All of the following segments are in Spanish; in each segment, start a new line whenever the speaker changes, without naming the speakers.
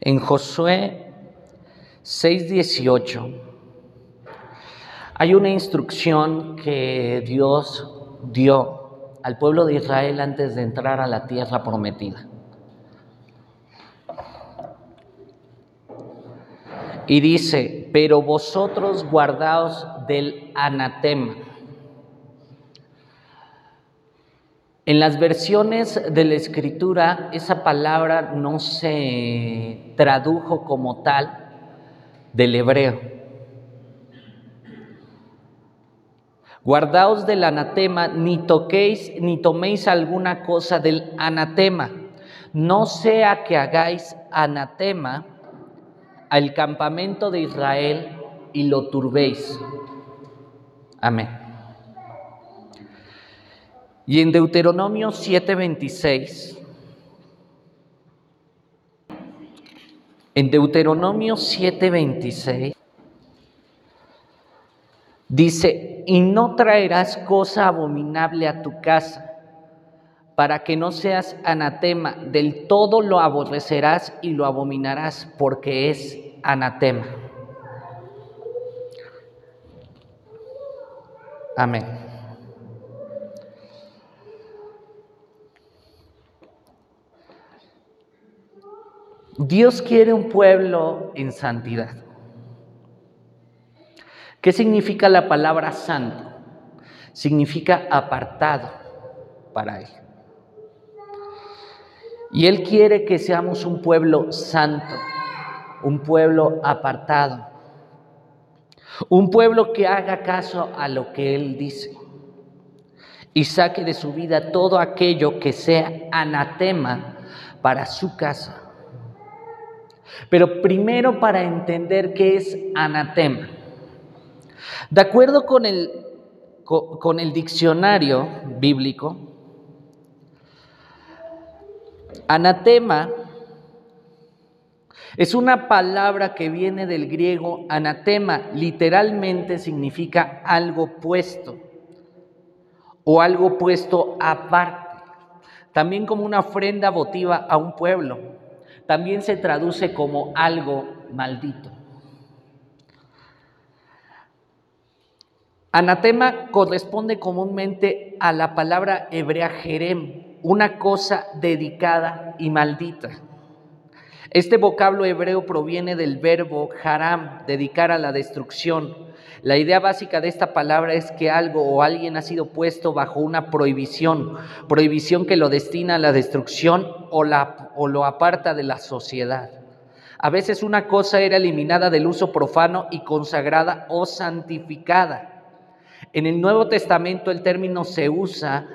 En Josué 6:18 hay una instrucción que Dios dio al pueblo de Israel antes de entrar a la tierra prometida. Y dice, pero vosotros guardaos del anatema. En las versiones de la escritura esa palabra no se tradujo como tal del hebreo. Guardaos del anatema, ni toquéis ni toméis alguna cosa del anatema, no sea que hagáis anatema al campamento de Israel y lo turbéis. Amén. Y en Deuteronomio 7:26, en Deuteronomio 7:26, dice, y no traerás cosa abominable a tu casa, para que no seas anatema, del todo lo aborrecerás y lo abominarás, porque es anatema. Amén. Dios quiere un pueblo en santidad. ¿Qué significa la palabra santo? Significa apartado para Él. Y Él quiere que seamos un pueblo santo, un pueblo apartado, un pueblo que haga caso a lo que Él dice y saque de su vida todo aquello que sea anatema para su casa. Pero primero para entender qué es anatema. De acuerdo con el, con el diccionario bíblico, anatema es una palabra que viene del griego anatema, literalmente significa algo puesto o algo puesto aparte, también como una ofrenda votiva a un pueblo también se traduce como algo maldito. Anatema corresponde comúnmente a la palabra hebrea jerem, una cosa dedicada y maldita. Este vocablo hebreo proviene del verbo haram, dedicar a la destrucción, la idea básica de esta palabra es que algo o alguien ha sido puesto bajo una prohibición, prohibición que lo destina a la destrucción o, la, lo aparta de la sociedad. A veces una cosa era eliminada del uso profano y consagrada o santificada. En el Nuevo Testamento el término se usa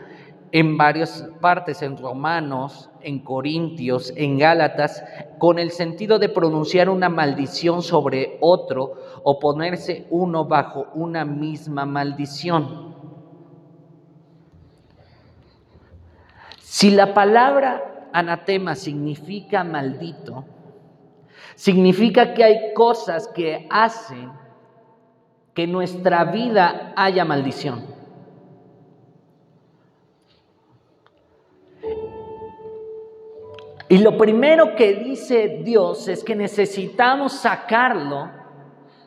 en varias partes, en Romanos, en Corintios, en Gálatas, con el sentido de pronunciar una maldición sobre otro o ponerse uno bajo una misma maldición. Si la palabra anatema significa maldito, significa que hay cosas que hacen que nuestra vida haya maldición. Y lo primero que dice Dios es que necesitamos sacarlo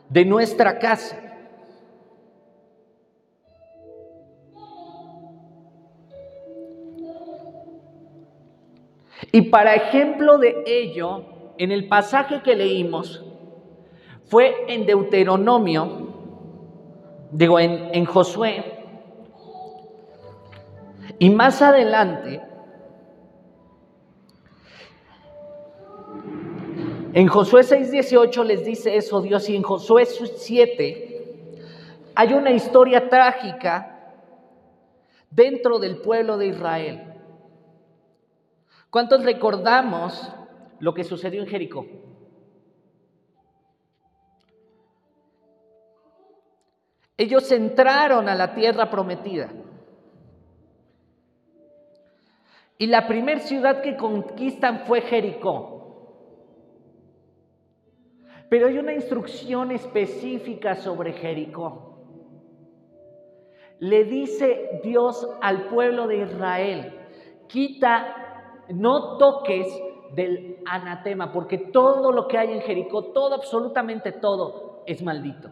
de nuestra casa. Y para ejemplo de ello, en el pasaje que leímos, fue en Deuteronomio, digo, en, en Josué, y más adelante, En Josué 6:18 les dice eso Dios y en Josué 7 hay una historia trágica dentro del pueblo de Israel. ¿Cuántos recordamos lo que sucedió en Jericó? Ellos entraron a la tierra prometida. Y la primera ciudad que conquistan fue Jericó. Pero hay una instrucción específica sobre Jericó. Le dice Dios al pueblo de Israel, quita, no toques del anatema, porque todo lo que hay en Jericó, todo, absolutamente todo, es maldito.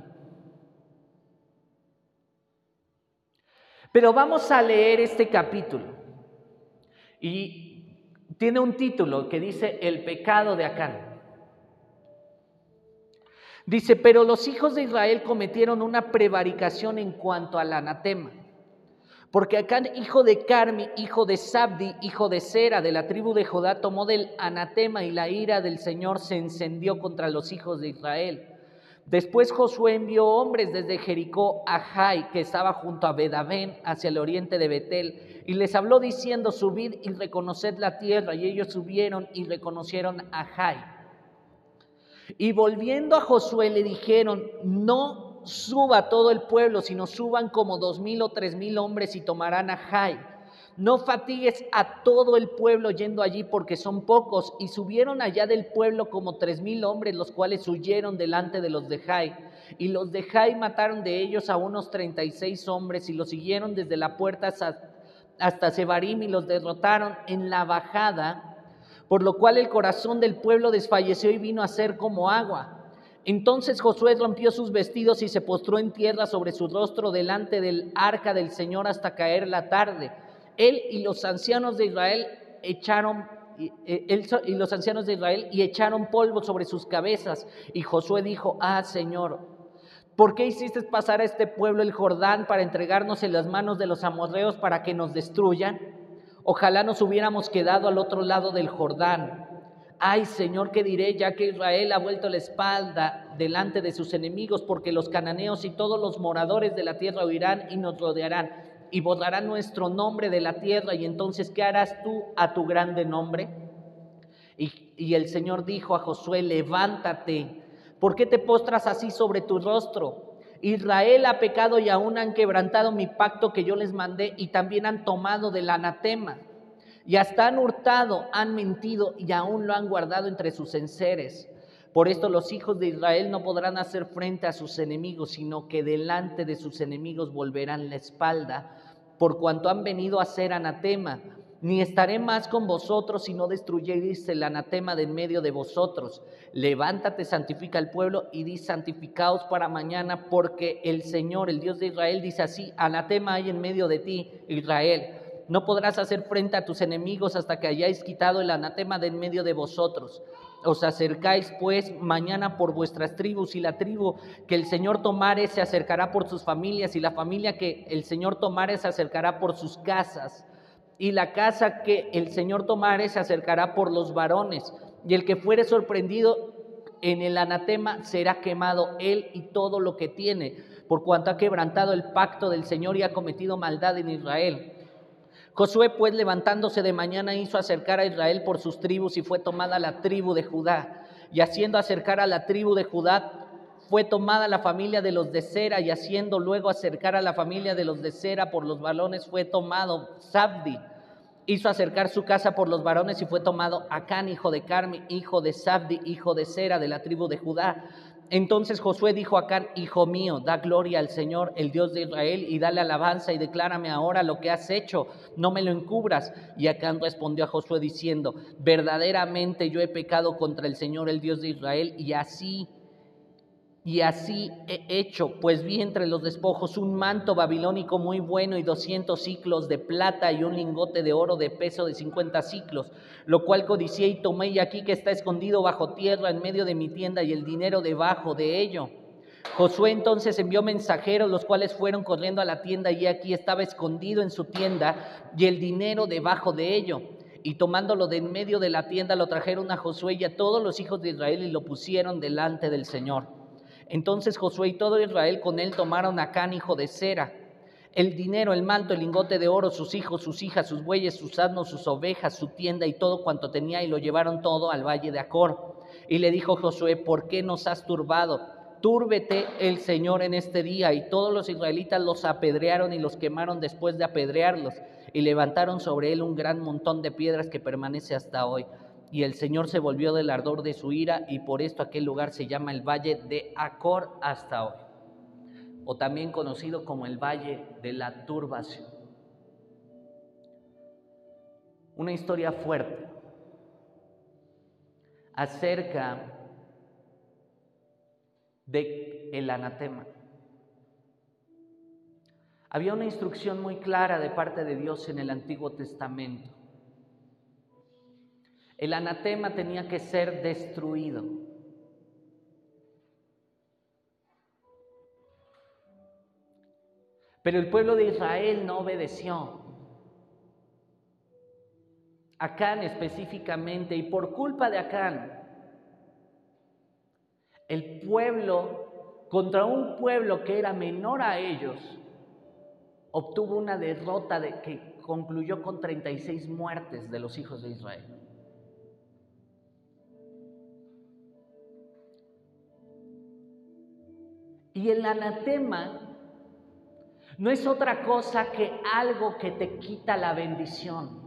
Pero vamos a leer este capítulo y tiene un título que dice El pecado de Acán. Dice, pero los hijos de Israel cometieron una prevaricación en cuanto al anatema. Porque Acán, hijo de Carmi, hijo de Sabdi, hijo de Sera, de la tribu de Judá, tomó del anatema y la ira del Señor se encendió contra los hijos de Israel. Después Josué envió hombres desde Jericó a Jai, que estaba junto a Bedabén, hacia el oriente de Betel, y les habló diciendo, subid y reconoced la tierra. Y ellos subieron y reconocieron a Jai. Y volviendo a Josué le dijeron, no suba todo el pueblo, sino suban como dos mil o tres mil hombres y tomarán a Jai. No fatigues a todo el pueblo yendo allí porque son pocos. Y subieron allá del pueblo como tres mil hombres, los cuales huyeron delante de los de Jai. Y los de Jai mataron de ellos a unos treinta y seis hombres y los siguieron desde la puerta hasta, hasta Sebarim y los derrotaron en la bajada. Por lo cual el corazón del pueblo desfalleció y vino a ser como agua. Entonces Josué rompió sus vestidos y se postró en tierra sobre su rostro delante del arca del Señor hasta caer la tarde. Él y los ancianos de Israel echaron y los ancianos de Israel y echaron polvo sobre sus cabezas. Y Josué dijo, ah Señor, ¿por qué hiciste pasar a este pueblo el Jordán para entregarnos en las manos de los amorreos para que nos destruyan? Ojalá nos hubiéramos quedado al otro lado del Jordán Ay Señor, ¿qué diré ya que Israel ha vuelto la espalda delante de sus enemigos? Porque los cananeos y todos los moradores de la tierra huirán y nos rodearán y borrarán nuestro nombre de la tierra. Y entonces, ¿qué harás tú a tu grande nombre? Y, y el Señor dijo a Josué, levántate, ¿por qué te postras así sobre tu rostro? Israel ha pecado y aún han quebrantado mi pacto que yo les mandé y también han tomado del anatema y hasta han hurtado, han mentido y aún lo han guardado entre sus enseres. Por esto los hijos de Israel no podrán hacer frente a sus enemigos, sino que delante de sus enemigos volverán la espalda, por cuanto han venido a ser anatema. Ni estaré más con vosotros si no destruyeréis el anatema de en medio de vosotros. Levántate, santifica al pueblo y di santificaos para mañana, porque el Señor, el Dios de Israel, dice así, anatema hay en medio de ti, Israel no podrás hacer frente a tus enemigos hasta que hayáis quitado el anatema de en medio de vosotros. Os acercáis pues mañana por vuestras tribus y la tribu que el Señor tomare se acercará por sus familias y la familia que el Señor tomare se acercará por sus casas y la casa que el Señor tomare se acercará por los varones y el que fuere sorprendido en el anatema será quemado él y todo lo que tiene por cuanto ha quebrantado el pacto del Señor y ha cometido maldad en Israel. Josué pues levantándose de mañana hizo acercar a Israel por sus tribus y fue tomada la tribu de Judá. Y haciendo acercar a la tribu de Judá, fue tomada la familia de los de Sera y haciendo luego acercar a la familia de los de Sera por los varones fue tomado Sabdi. Hizo acercar su casa por los varones y fue tomado Acán, hijo de Carmi, hijo de Sabdi, hijo de Sera, de la tribu de Judá. Entonces Josué dijo a Acán, hijo mío, da gloria al Señor, el Dios de Israel, y dale alabanza y declárame ahora lo que has hecho, no me lo encubras. Y Acán respondió a Josué diciendo, verdaderamente yo he pecado contra el Señor, el Dios de Israel, y así y así he hecho, pues vi entre los despojos un manto babilónico muy bueno y doscientos ciclos de plata y un lingote de oro de peso de cincuenta ciclos, lo cual codicié y tomé y aquí que está escondido bajo tierra en medio de mi tienda y el dinero debajo de ello. Josué entonces envió mensajeros, los cuales fueron corriendo a la tienda y aquí estaba escondido en su tienda y el dinero debajo de ello. Y tomándolo de en medio de la tienda lo trajeron a Josué y a todos los hijos de Israel y lo pusieron delante del Señor. Entonces Josué y todo Israel con él tomaron a Can, hijo de Sera, el dinero, el manto, el lingote de oro, sus hijos, sus hijas, sus bueyes, sus asnos, sus ovejas, su tienda y todo cuanto tenía, y lo llevaron todo al valle de Acor. Y le dijo Josué, ¿por qué nos has turbado? Túrbete el Señor en este día. Y todos los israelitas los apedrearon y los quemaron después de apedrearlos, y levantaron sobre él un gran montón de piedras que permanece hasta hoy y el Señor se volvió del ardor de su ira y por esto aquel lugar se llama el Valle de Acor hasta hoy, o también conocido como el Valle de la Turbación. Una historia fuerte, acerca de el anatema. Había una instrucción muy clara de parte de Dios en el Antiguo Testamento. El anatema tenía que ser destruido. Pero el pueblo de Israel no obedeció. Acán específicamente, y por culpa de Acán, el pueblo, contra un pueblo que era menor a ellos, obtuvo una derrota de, que concluyó con 36 muertes de los hijos de Israel. Y el anatema no es otra cosa que algo que te quita la bendición.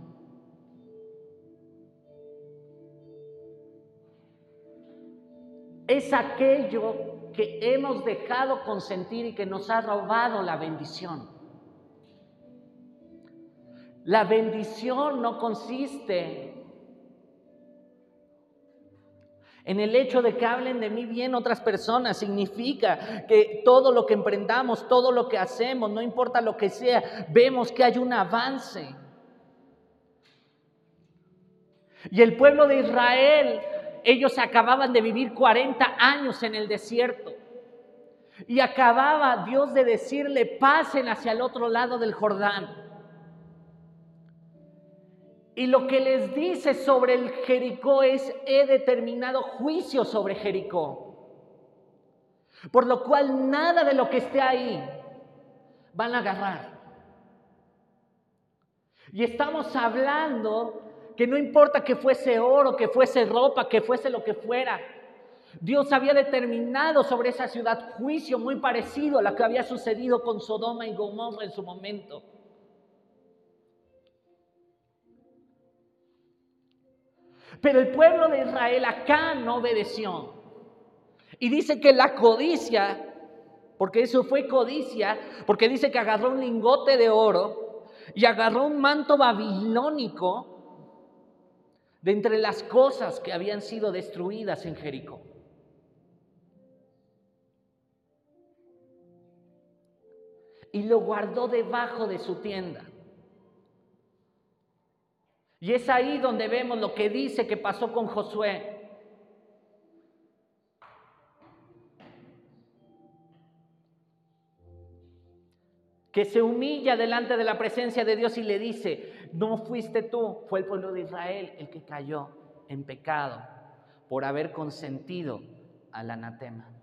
Es aquello que hemos dejado consentir y que nos ha robado la bendición. La bendición no consiste en el hecho de que hablen de mí bien otras personas. Significa que todo lo que emprendamos, todo lo que hacemos, no importa lo que sea, vemos que hay un avance. Y el pueblo de Israel, ellos acababan de vivir 40 años en el desierto. Y acababa Dios de decirle, pasen hacia el otro lado del Jordán. Y lo que les dice sobre el Jericó es, he determinado juicio sobre Jericó. Por lo cual nada de lo que esté ahí van a agarrar. Y estamos hablando que no importa que fuese oro, que fuese ropa, que fuese lo que fuera. Dios había determinado sobre esa ciudad juicio muy parecido a lo que había sucedido con Sodoma y Gomorra en su momento. Pero el pueblo de Israel acá no obedeció. Y dice que la codicia, porque eso fue codicia, porque dice que agarró un lingote de oro y agarró un manto babilónico de entre las cosas que habían sido destruidas en Jericó. Y lo guardó debajo de su tienda. Y es ahí donde vemos lo que dice que pasó con Josué. Que se humilla delante de la presencia de Dios y le dice, no fuiste tú, fue el pueblo de Israel el que cayó en pecado por haber consentido al anatema.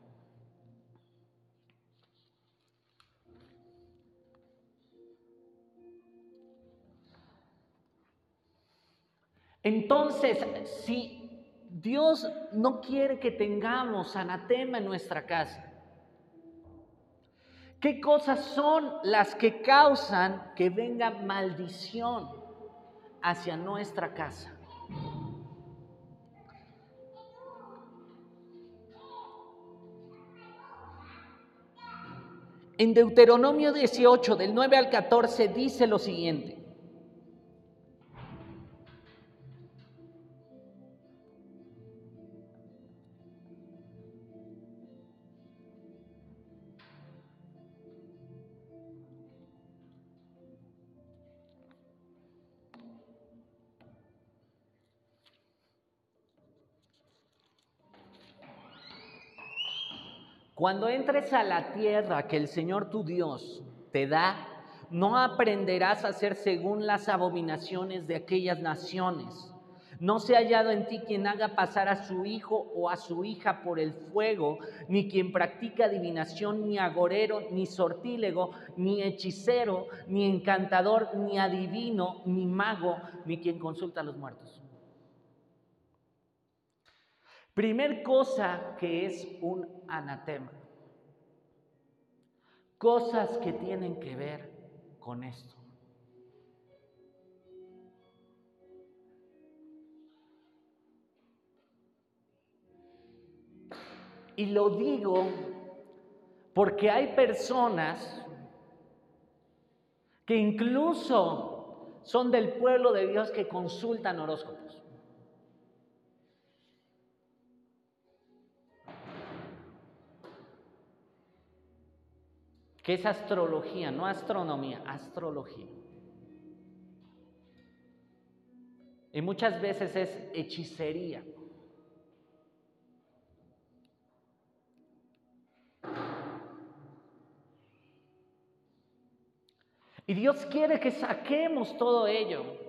Entonces, si Dios no quiere que tengamos anatema en nuestra casa, ¿qué cosas son las que causan que venga maldición hacia nuestra casa? En Deuteronomio 18, del 9 al 14, dice lo siguiente. Cuando entres a la tierra que el Señor tu Dios te da, no aprenderás a hacer según las abominaciones de aquellas naciones. No se ha hallado en ti quien haga pasar a su hijo o a su hija por el fuego, ni quien practica adivinación, ni agorero, ni sortílego, ni hechicero, ni encantador, ni adivino, ni mago, ni quien consulta a los muertos. Primer cosa que es un anatema. Cosas que tienen que ver con esto. Y lo digo porque hay personas que incluso son del pueblo de Dios que consultan horóscopos. Que es astrología, no astronomía, astrología. Y muchas veces es hechicería. Y Dios quiere que saquemos todo ello.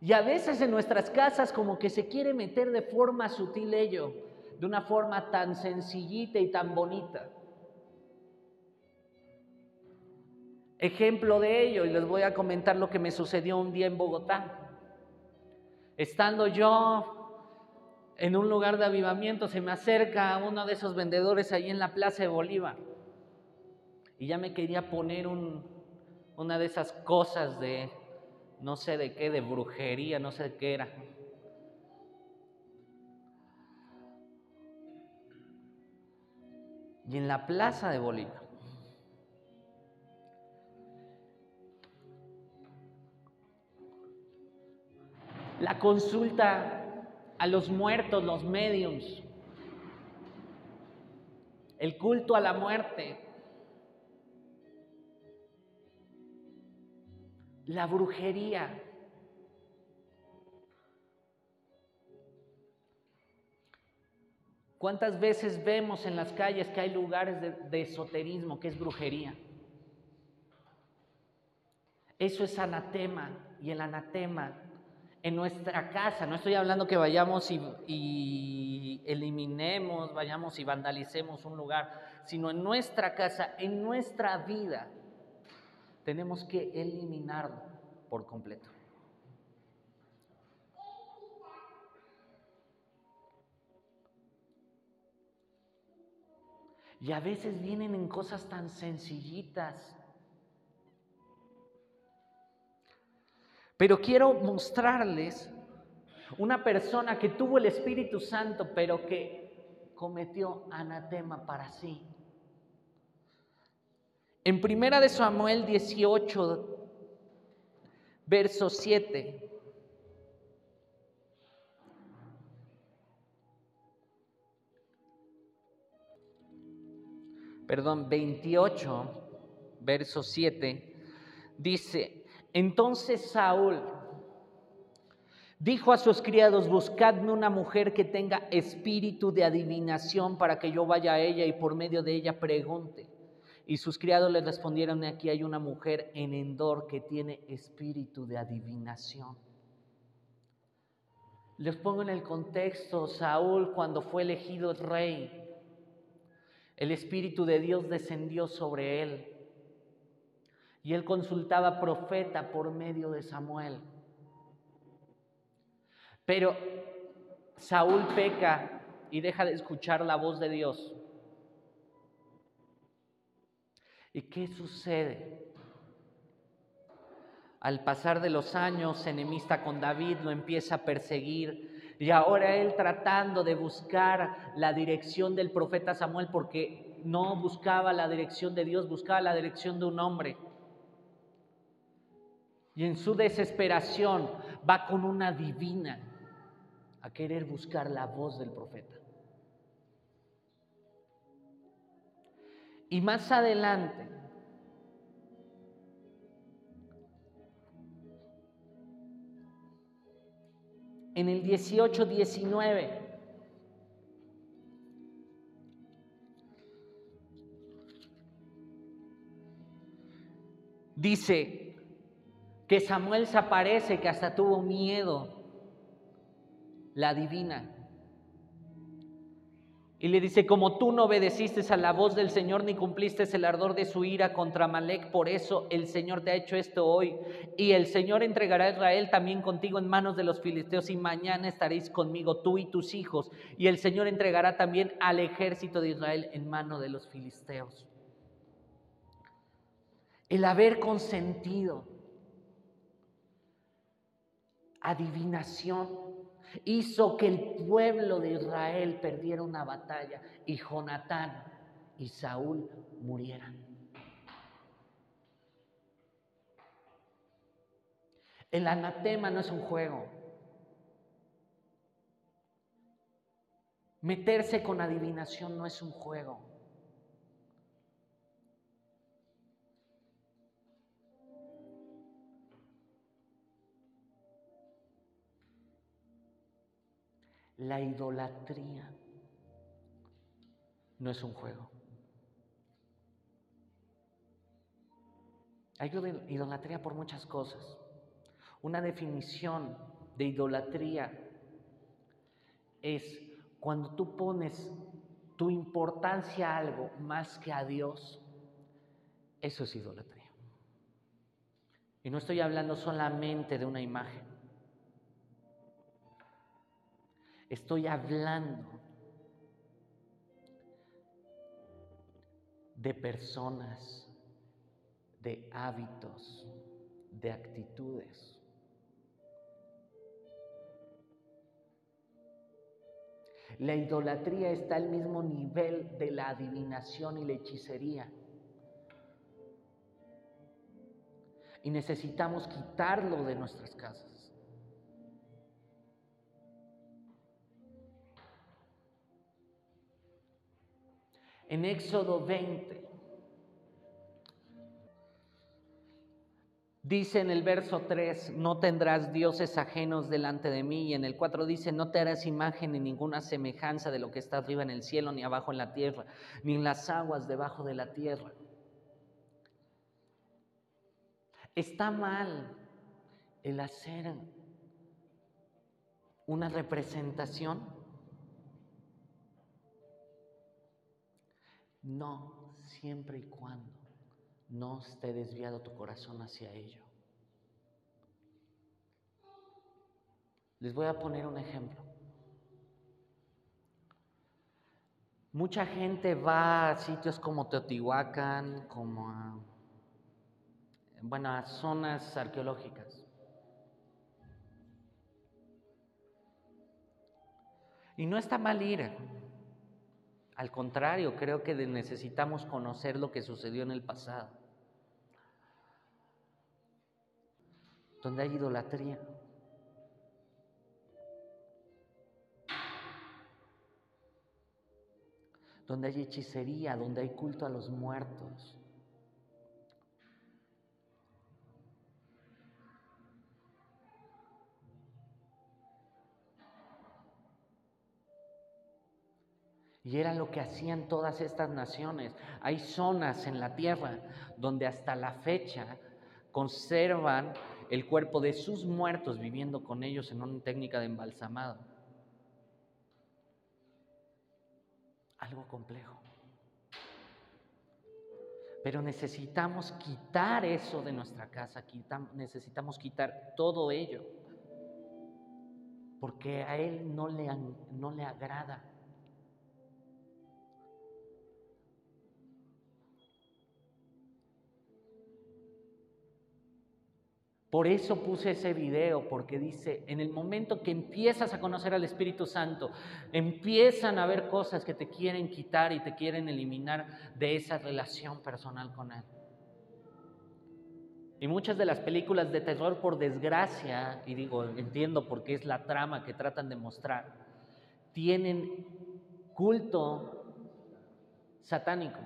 Y a veces en nuestras casas como que se quiere meter de forma sutil ello, de una forma tan sencillita y tan bonita. Ejemplo de ello, y les voy a comentar lo que me sucedió un día en Bogotá. Estando yo en un lugar de avivamiento, se me acerca uno de esos vendedores ahí en la Plaza de Bolívar. Y ya me quería poner una de esas cosas de, no sé de qué, de brujería, no sé de qué era. Y en la Plaza de Bolívar. La consulta a los muertos, los mediums, el culto a la muerte, la brujería. ¿Cuántas veces vemos en las calles que hay lugares de, esoterismo, que es brujería? Eso es anatema y el anatema en nuestra casa. No estoy hablando que vayamos y, eliminemos, vayamos y vandalicemos un lugar, sino en nuestra casa, en nuestra vida, tenemos que eliminarlo por completo. Y a veces vienen en cosas tan sencillitas Pero quiero mostrarles una persona que tuvo el Espíritu Santo, pero que cometió anatema para sí. En primera de Samuel 18, verso 7. Perdón, 28, verso 7, dice, entonces Saúl dijo a sus criados, buscadme una mujer que tenga espíritu de adivinación para que yo vaya a ella y por medio de ella pregunte. Y sus criados le respondieron, aquí hay una mujer en Endor que tiene espíritu de adivinación. Les pongo en el contexto, Saúl cuando fue elegido rey, el Espíritu de Dios descendió sobre él y él consultaba profeta por medio de Samuel. Pero Saúl peca y deja de escuchar la voz de Dios. ¿Y qué sucede? Al pasar de los años, enemista con David, lo empieza a perseguir. Y ahora él tratando de buscar la dirección del profeta Samuel, porque no buscaba la dirección de Dios, buscaba la dirección de un hombre. Y en su desesperación va con una divina a querer buscar la voz del profeta. Y más adelante, en el 18-19, dice, que Samuel se aparece, que hasta tuvo miedo, la divina. Y le dice, como tú no obedeciste a la voz del Señor ni cumpliste el ardor de su ira contra Malek, por eso el Señor te ha hecho esto hoy. Y el Señor entregará a Israel también contigo en manos de los filisteos y mañana estaréis conmigo tú y tus hijos. Y el Señor entregará también al ejército de Israel en manos de los filisteos. El haber consentido adivinación hizo que el pueblo de Israel perdiera una batalla y Jonatán y Saúl murieran. El anatema no es un juego. Meterse con adivinación no es un juego. La idolatría no es un juego. Hay idolatría por muchas cosas. Una definición de idolatría es cuando tú pones tu importancia a algo más que a Dios. Eso es idolatría. Y no estoy hablando solamente de una imagen. Estoy hablando de personas, de hábitos, de actitudes. La idolatría está al mismo nivel de la adivinación y la hechicería. Y necesitamos quitarlo de nuestras casas. En Éxodo 20 dice en el verso 3, no tendrás dioses ajenos delante de mí. Y en el 4 dice, no te harás imagen ni ninguna semejanza de lo que está arriba en el cielo, ni abajo en la tierra, ni en las aguas debajo de la tierra. Está mal el hacer una representación No, siempre y cuando no esté desviado tu corazón hacia ello. Les voy a poner un ejemplo. Mucha gente va a sitios como Teotihuacán, como a, bueno, a zonas arqueológicas. Y no está mal ir, al contrario, creo que necesitamos conocer lo que sucedió en el pasado. Donde hay idolatría. Donde hay hechicería, donde hay culto a los muertos. Y era lo que hacían todas estas naciones. Hay zonas en la tierra donde hasta la fecha conservan el cuerpo de sus muertos viviendo con ellos en una técnica de embalsamado. Algo complejo. Pero necesitamos quitar eso de nuestra casa, necesitamos quitar todo ello, porque a Él no le, no le agrada. Por eso puse ese video, porque dice, en el momento que empiezas a conocer al Espíritu Santo, empiezan a haber cosas que te quieren quitar y te quieren eliminar de esa relación personal con Él. Y muchas de las películas de terror, por desgracia, y digo, entiendo porque es la trama que tratan de mostrar, tienen culto satánico.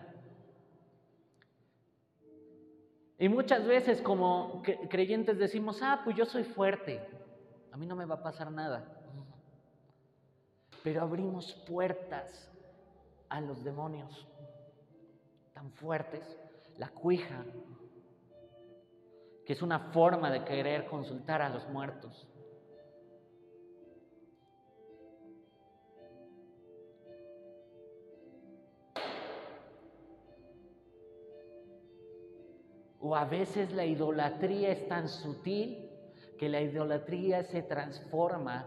Y muchas veces como creyentes decimos, ah, pues yo soy fuerte, a mí no me va a pasar nada. Pero abrimos puertas a los demonios tan fuertes, la cuija, que es una forma de querer consultar a los muertos. O a veces la idolatría es tan sutil que la idolatría se transforma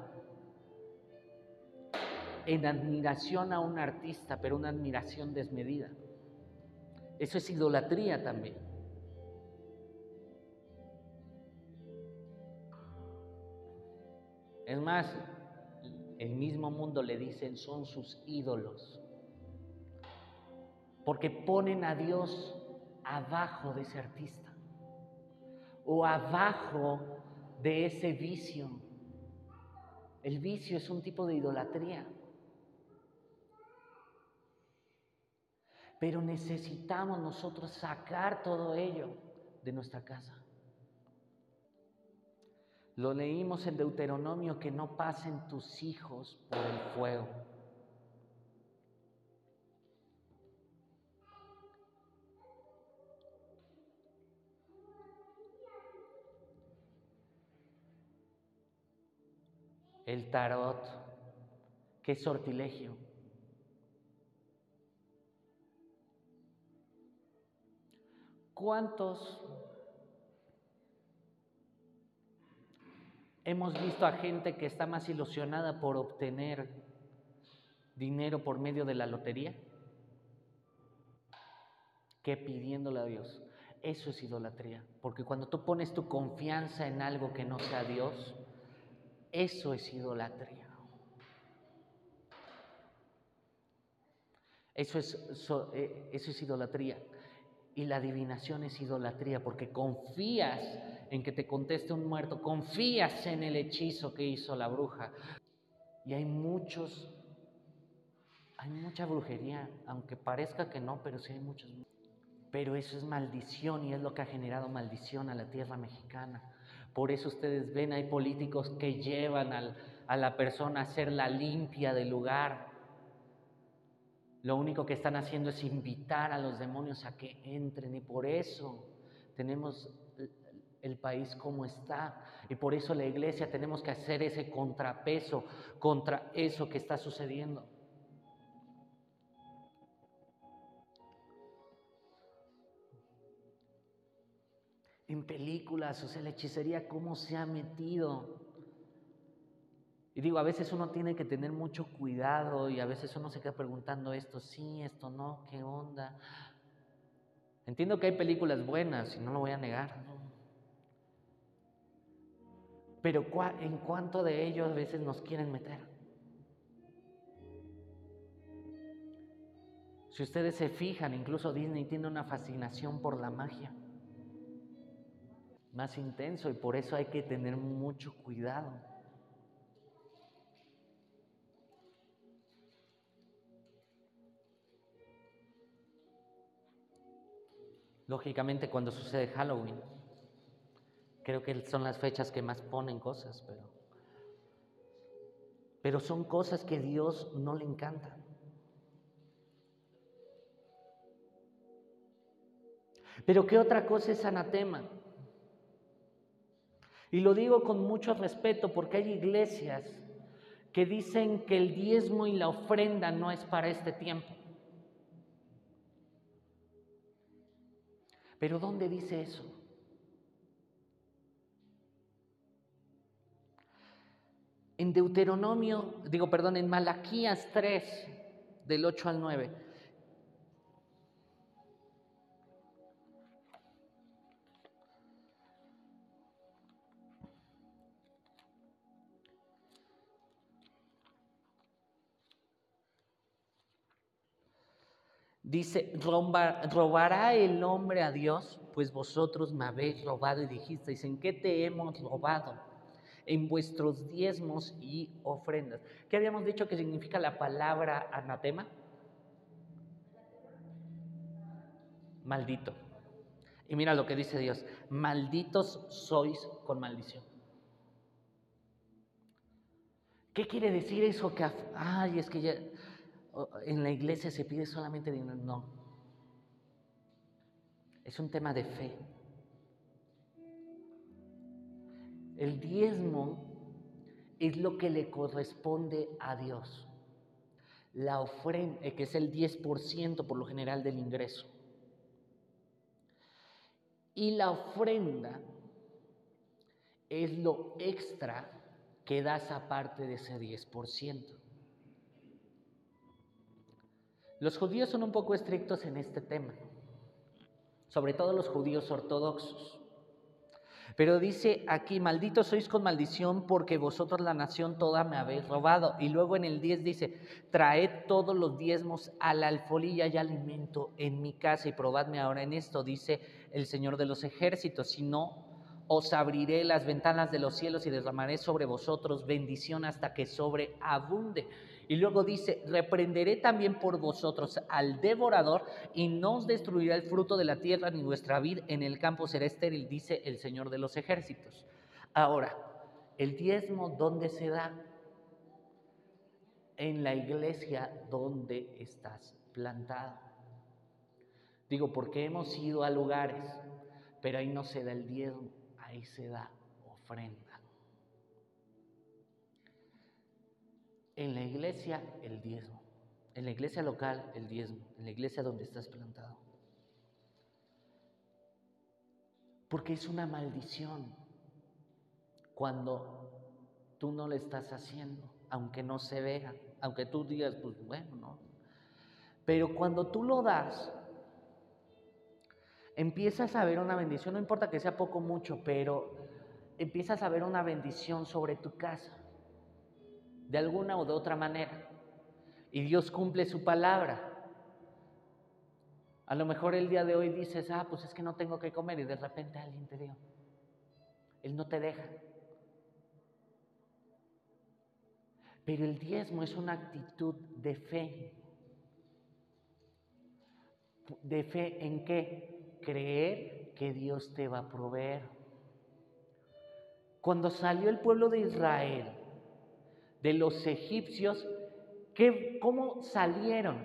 en admiración a un artista, pero una admiración desmedida. Eso es idolatría también. Es más, el mismo mundo le dicen son sus ídolos, porque ponen a Dios abajo de ese artista o abajo de ese vicio. El vicio es un tipo de idolatría. Pero necesitamos nosotros sacar todo ello de nuestra casa. Lo leímos en Deuteronomio, que no pasen tus hijos por el fuego. El tarot, qué sortilegio. ¿Cuántos hemos visto a gente que está más ilusionada por obtener dinero por medio de la lotería que pidiéndole a Dios? Eso es idolatría, porque cuando tú pones tu confianza en algo que no sea Dios, eso es idolatría. Eso es, eh, eso es idolatría. Y la adivinación es idolatría porque confías en que te conteste un muerto, confías en el hechizo que hizo la bruja. Y hay muchos, hay mucha brujería, aunque parezca que no, pero sí hay muchos. Pero eso es maldición y es lo que ha generado maldición a la tierra mexicana. Por eso ustedes ven, hay políticos que llevan a la persona a ser la limpia del lugar, lo único que están haciendo es invitar a los demonios a que entren y por eso tenemos el país como está y por eso la iglesia tenemos que hacer ese contrapeso contra eso que está sucediendo. En películas, o sea, la hechicería, cómo se ha metido y digo, a veces uno tiene que tener mucho cuidado y a veces uno se queda preguntando esto sí, esto no, qué onda. Entiendo que hay películas buenas y no lo voy a negar. Pero en cuánto de ellos a veces nos quieren meter. Si ustedes se fijan, incluso Disney tiene una fascinación por la magia. Más intenso y por eso hay que tener mucho cuidado. Lógicamente cuando sucede Halloween, creo que son las fechas que más ponen cosas, pero, pero son cosas que Dios no le encantan. Pero ¿qué otra cosa es anatema? Y lo digo con mucho respeto porque hay iglesias que dicen que el diezmo y la ofrenda no es para este tiempo. Pero ¿dónde dice eso? En Deuteronomio, digo, perdón, en Malaquías 3, del 8 al 9. Dice, ¿robará el hombre a Dios? Pues vosotros me habéis robado y dijisteis, ¿en qué te hemos robado? En vuestros diezmos y ofrendas. ¿Qué habíamos dicho que significa la palabra anatema? Maldito. Y mira lo que dice Dios, malditos sois con maldición. ¿Qué quiere decir eso? Que, ay, es que ya, en la iglesia se pide solamente dinero. No. Es un tema de fe. El diezmo es lo que le corresponde a Dios. La ofrenda, eh, que es el 10% por lo general del ingreso. Y la ofrenda es lo extra que das aparte de ese 10%. Los judíos son un poco estrictos en este tema, sobre todo los judíos ortodoxos. Pero dice aquí, malditos sois con maldición porque vosotros la nación toda me habéis robado. Y luego en el 10 dice, traed todos los diezmos a la alfolía y alimento en mi casa y probadme ahora en esto, dice el Señor de los ejércitos, si no os abriré las ventanas de los cielos y derramaré sobre vosotros bendición hasta que sobreabunde. Y luego dice, reprenderé también por vosotros al devorador y no os destruirá el fruto de la tierra ni vuestra vid en el campo será estéril, dice el Señor de los ejércitos. Ahora, el diezmo, ¿dónde se da? En la iglesia donde estás plantado. Digo, porque hemos ido a lugares, pero ahí no se da el diezmo ahí se da ofrenda. En la iglesia el diezmo, en la iglesia local el diezmo, en la iglesia donde estás plantado. Porque es una maldición cuando tú no lo estás haciendo, aunque no se vea, aunque tú digas, pues bueno, no. Pero cuando tú lo das, empiezas a ver una bendición, no importa que sea poco o mucho, pero empiezas a ver una bendición sobre tu casa, de alguna o de otra manera. Y Dios cumple su palabra. A lo mejor el día de hoy dices, ah, pues es que no tengo que comer y de repente alguien te dio. Él no te deja. Pero el diezmo es una actitud de fe. ¿De fe en qué? creer que Dios te va a proveer. Cuando salió el pueblo de Israel de los egipcios, ¿qué, ¿cómo salieron?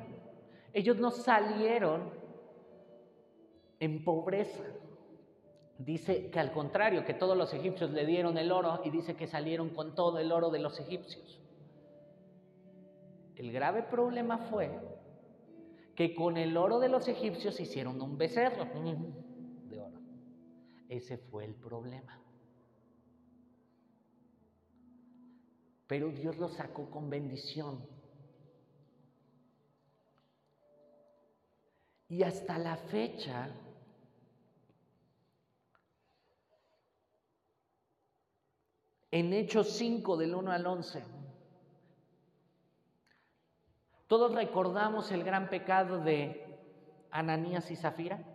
Ellos no salieron en pobreza. Dice que al contrario, que todos los egipcios le dieron el oro y dice que salieron con todo el oro de los egipcios. El grave problema fue que con el oro de los egipcios hicieron un becerro de oro. Ese fue el problema. Pero Dios lo sacó con bendición. Y hasta la fecha, en Hechos 5 del 1 al 11, todos recordamos el gran pecado de Ananías y Zafira.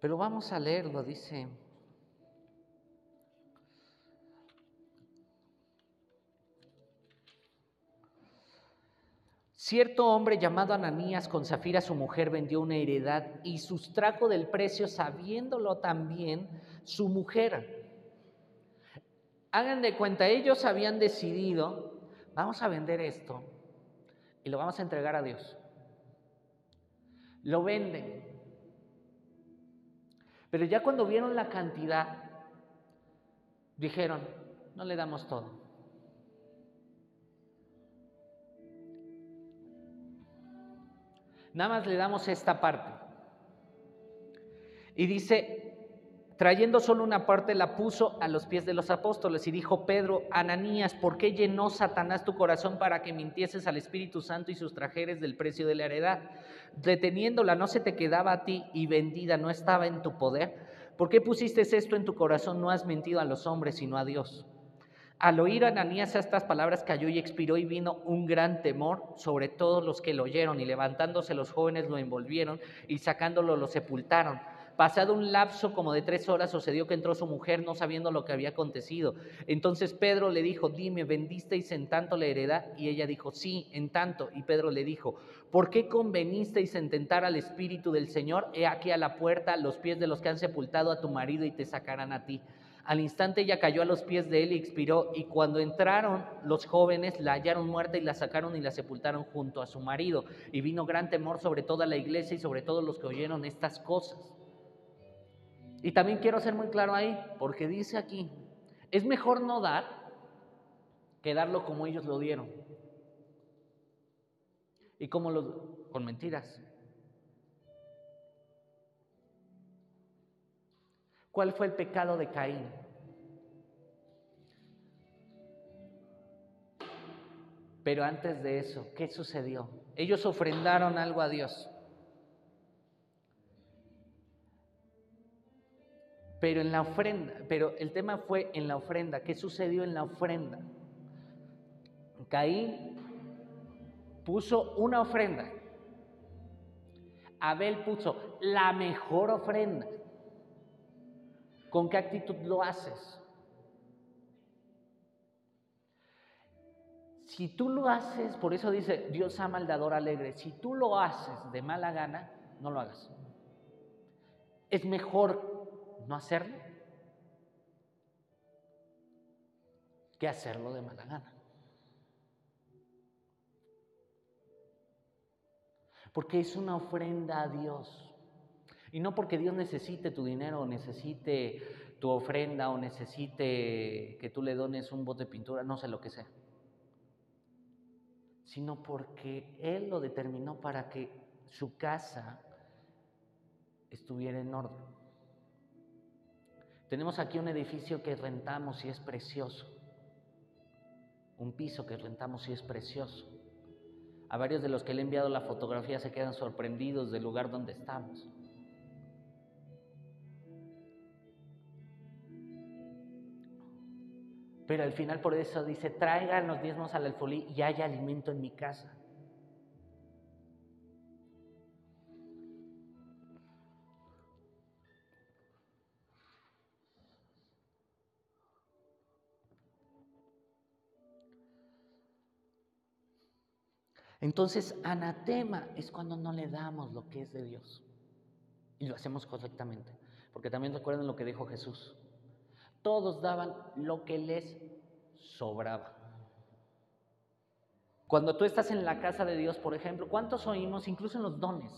Pero vamos a leerlo, dice Cierto hombre llamado Ananías con Zafira su mujer vendió una heredad y sustrajo del precio sabiéndolo también su mujer. Hagan de cuenta, ellos habían decidido, vamos a vender esto y lo vamos a entregar a Dios. Lo venden. Pero ya cuando vieron la cantidad, dijeron, no le damos todo. Nada más le damos esta parte. Y dice, trayendo solo una parte, la puso a los pies de los apóstoles y dijo Pedro, Ananías, ¿por qué llenó Satanás tu corazón para que mintieses al Espíritu Santo y sustrajeres del precio de la heredad? Reteniéndola no se te quedaba a ti y vendida no estaba en tu poder. ¿Por qué pusiste esto en tu corazón? No has mentido a los hombres, sino a Dios. Al oír Ananías estas palabras cayó y expiró y vino un gran temor sobre todos los que lo oyeron y levantándose los jóvenes lo envolvieron y sacándolo lo sepultaron. Pasado un lapso como de tres horas sucedió que entró su mujer no sabiendo lo que había acontecido. Entonces Pedro le dijo, dime, ¿vendisteis en tanto la heredad? Y ella dijo, sí, en tanto. Y Pedro le dijo, ¿por qué convenisteis en tentar al Espíritu del Señor? He aquí a la puerta los pies de los que han sepultado a tu marido y te sacarán a ti. Al instante ella cayó a los pies de él y expiró, y cuando entraron los jóvenes la hallaron muerta y la sacaron y la sepultaron junto a su marido. Y vino gran temor sobre toda la iglesia y sobre todos los que oyeron estas cosas. Y también quiero ser muy claro ahí, porque dice aquí, es mejor no dar que darlo como ellos lo dieron. ¿Y como lo, con mentiras? ¿Cuál fue el pecado de Caín? Pero antes de eso, ¿qué sucedió? Ellos ofrendaron algo a Dios. Pero en la ofrenda, pero el tema fue en la ofrenda. ¿Qué sucedió en la ofrenda? Caín puso una ofrenda. Abel puso la mejor ofrenda. ¿Con qué actitud lo haces? Si tú lo haces, por eso dice Dios ama al dador alegre, si tú lo haces de mala gana, no lo hagas. Es mejor no hacerlo que hacerlo de mala gana. Porque es una ofrenda a Dios. Y no porque Dios necesite tu dinero o necesite tu ofrenda o necesite que tú le dones un bote de pintura, no sé lo que sea sino porque Él lo determinó para que su casa estuviera en orden. Tenemos aquí un edificio que rentamos y es precioso, un piso que rentamos y es precioso. A varios de los que le he enviado la fotografía se quedan sorprendidos del lugar donde estamos. Pero al final por eso dice, traigan los diezmos al alfolí y haya alimento en mi casa. Entonces, anatema es cuando no le damos lo que es de Dios. Y lo hacemos correctamente. Porque también recuerden lo que dijo Jesús. Todos daban lo que les sobraba. Cuando tú estás en la casa de Dios, por ejemplo, ¿cuántos oímos, incluso en los dones?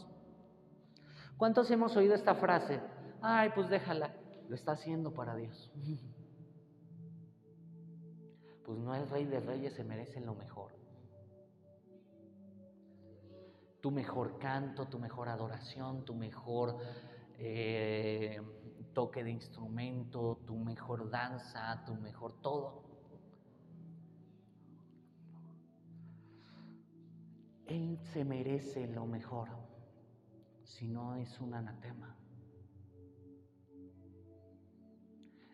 ¿Cuántos hemos oído esta frase? Ay, pues déjala, lo está haciendo para Dios. Pues no el rey de reyes se merece lo mejor. Tu mejor canto, tu mejor adoración, tu mejor eh, toque de instrumento, tu mejor danza, tu mejor todo. Él se merece lo mejor, si no es un anatema.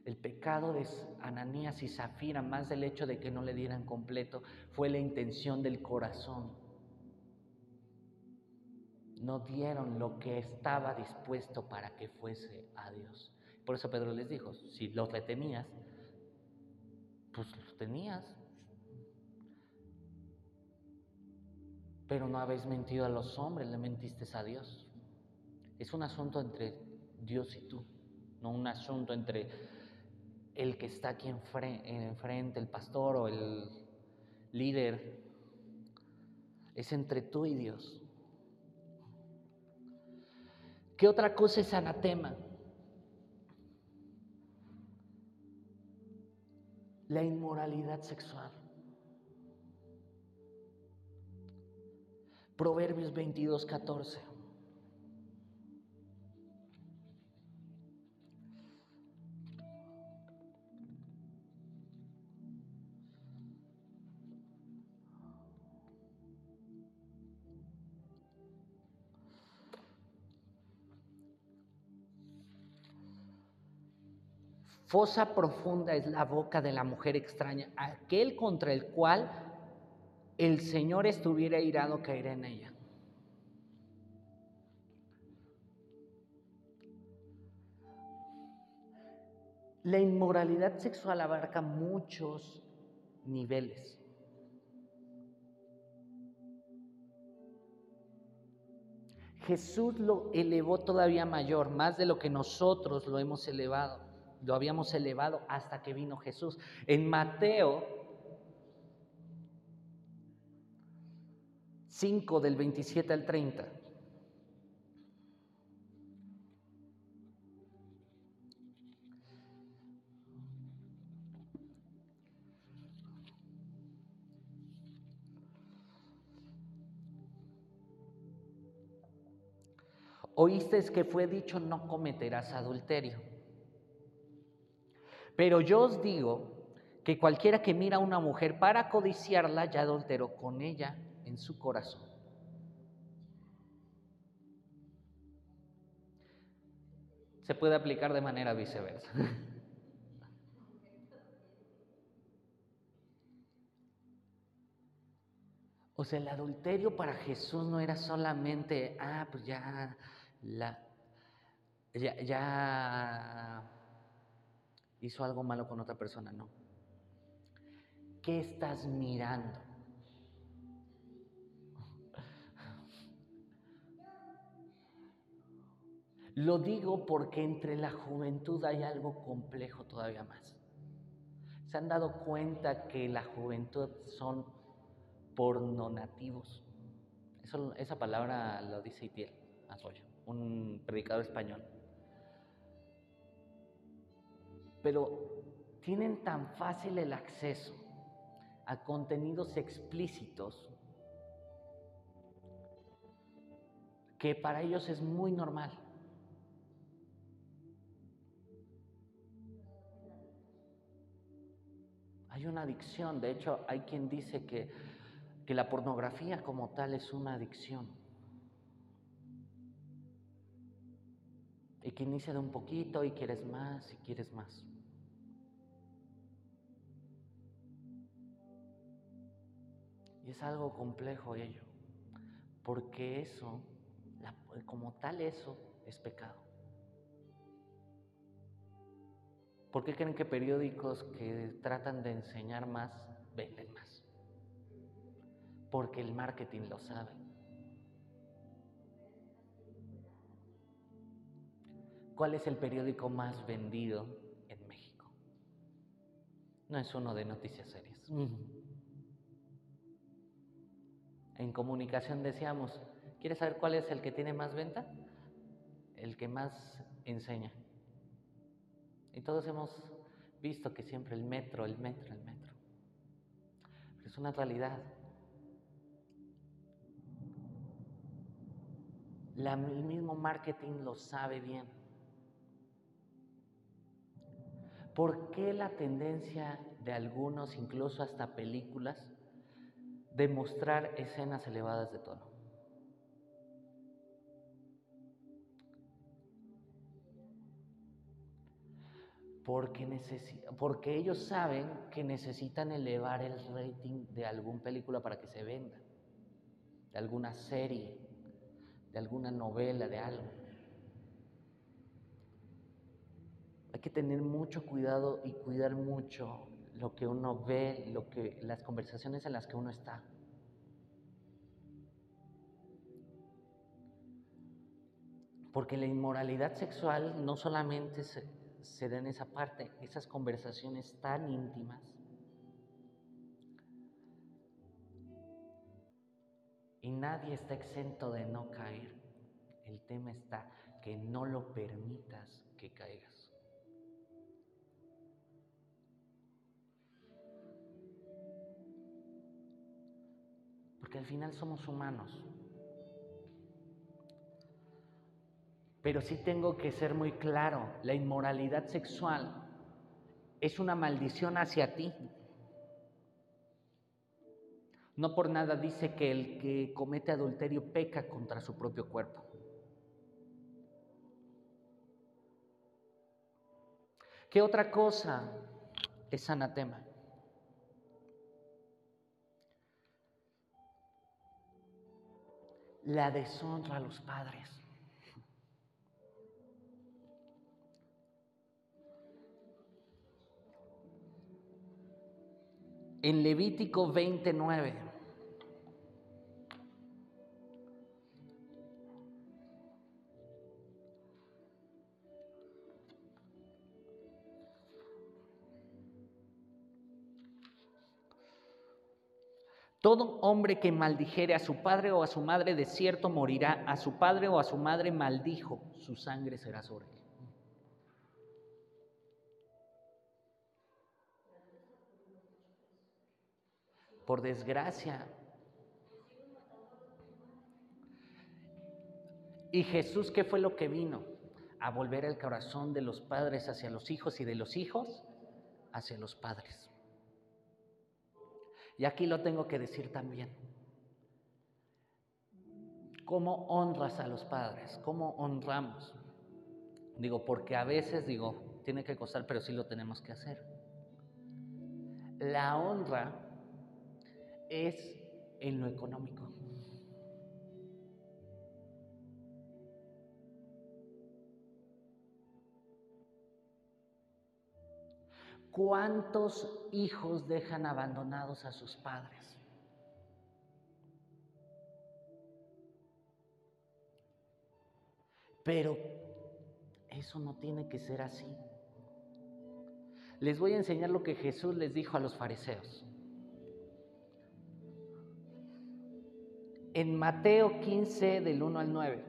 El pecado de Ananías y Zafira, más del hecho de que no le dieran completo, fue la intención del corazón no dieron lo que estaba dispuesto para que fuese a Dios. Por eso Pedro les dijo, si los retenías, pues los tenías. Pero no habéis mentido a los hombres, le mentiste a Dios. Es un asunto entre Dios y tú, no un asunto entre el que está aquí enfrente, el pastor o el líder. Es entre tú y Dios. ¿Qué otra cosa es anatema? La inmoralidad sexual. Proverbios 22, 14. Fosa profunda es la boca de la mujer extraña, aquel contra el cual el Señor estuviera irado caerá en ella. La inmoralidad sexual abarca muchos niveles. Jesús lo elevó todavía mayor, más de lo que nosotros lo hemos elevado lo habíamos elevado hasta que vino Jesús. En Mateo 5 del 27 al 30. Oíste que fue dicho no cometerás adulterio. Pero yo os digo que cualquiera que mira a una mujer para codiciarla ya adulteró con ella en su se puede aplicar de manera viceversa. O sea, el adulterio para Jesús no era solamente, ah, pues ya, la, ya, ya hizo algo malo con otra persona, no. ¿Qué estás mirando? Lo digo porque entre la juventud hay algo complejo todavía más. ¿Se han dado cuenta que la juventud son pornonativos? Eso, esa palabra lo dice Itiel un predicador español. Pero tienen tan fácil el acceso a contenidos explícitos que para ellos es muy normal. Hay una adicción, de hecho hay quien dice que, que la pornografía como tal es una adicción. Y que inicia de un poquito y quieres más y quieres más. Y es algo complejo ello, porque eso, como tal eso, es pecado. ¿Por qué creen que periódicos que tratan de enseñar más venden más? Porque el marketing lo sabe. ¿Cuál es el periódico más vendido en México? No es uno de noticias serias. En comunicación decíamos, ¿quieres saber cuál es el que tiene más venta? El que más enseña. Y todos hemos visto que siempre el metro, el metro, el metro. Pero es una realidad. el mismo marketing lo sabe bien. ¿Por qué la tendencia de algunos, incluso hasta películas, de mostrar escenas elevadas de tono? porque, porque ellos saben que necesitan elevar el rating de alguna película para que se venda, de alguna serie, de alguna novela, de algo. Hay que tener mucho cuidado y cuidar mucho lo que uno ve, lo que, las conversaciones en las que uno está. Porque la inmoralidad sexual no solamente se, se den esa parte, esas conversaciones tan íntimas. Y nadie está exento de no caer. El tema está que no lo permitas que caigas. Porque al final somos humanos. Pero sí tengo que ser muy claro, la inmoralidad sexual es una maldición hacia ti. No por nada dice que el que comete adulterio peca contra su propio cuerpo. ¿Qué otra cosa es anatema? La deshonra a los padres. en Levítico 29. Todo hombre que maldijere a su padre o a su madre de cierto morirá, a su padre o a su madre maldijo, su sangre será sobre él. por desgracia. Y Jesús, ¿qué fue lo que vino? A volver el corazón de los padres hacia los hijos y de los hijos hacia los padres. Y aquí lo tengo que decir también. ¿Cómo honras a los padres? ¿Cómo honramos? Digo, porque a veces digo, tiene que costar, pero sí lo tenemos que hacer. La honra es en lo económico. ¿Cuántos hijos dejan abandonados a sus padres? Pero eso no tiene que ser así. Les voy a enseñar lo que Jesús les dijo a los fariseos. En Mateo 15 del 1 al 9.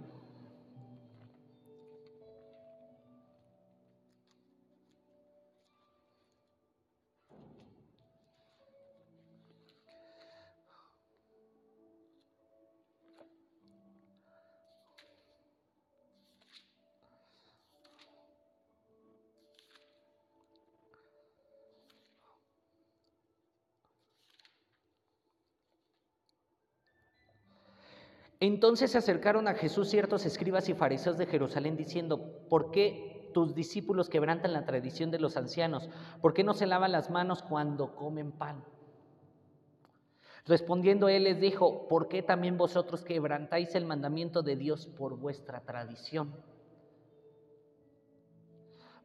Entonces se acercaron a Jesús ciertos escribas y fariseos de Jerusalén diciendo, ¿por qué tus discípulos quebrantan la tradición de los ancianos? ¿Por qué no se lavan las manos cuando comen pan? Respondiendo él les dijo, ¿por qué también vosotros quebrantáis el mandamiento de Dios por vuestra tradición?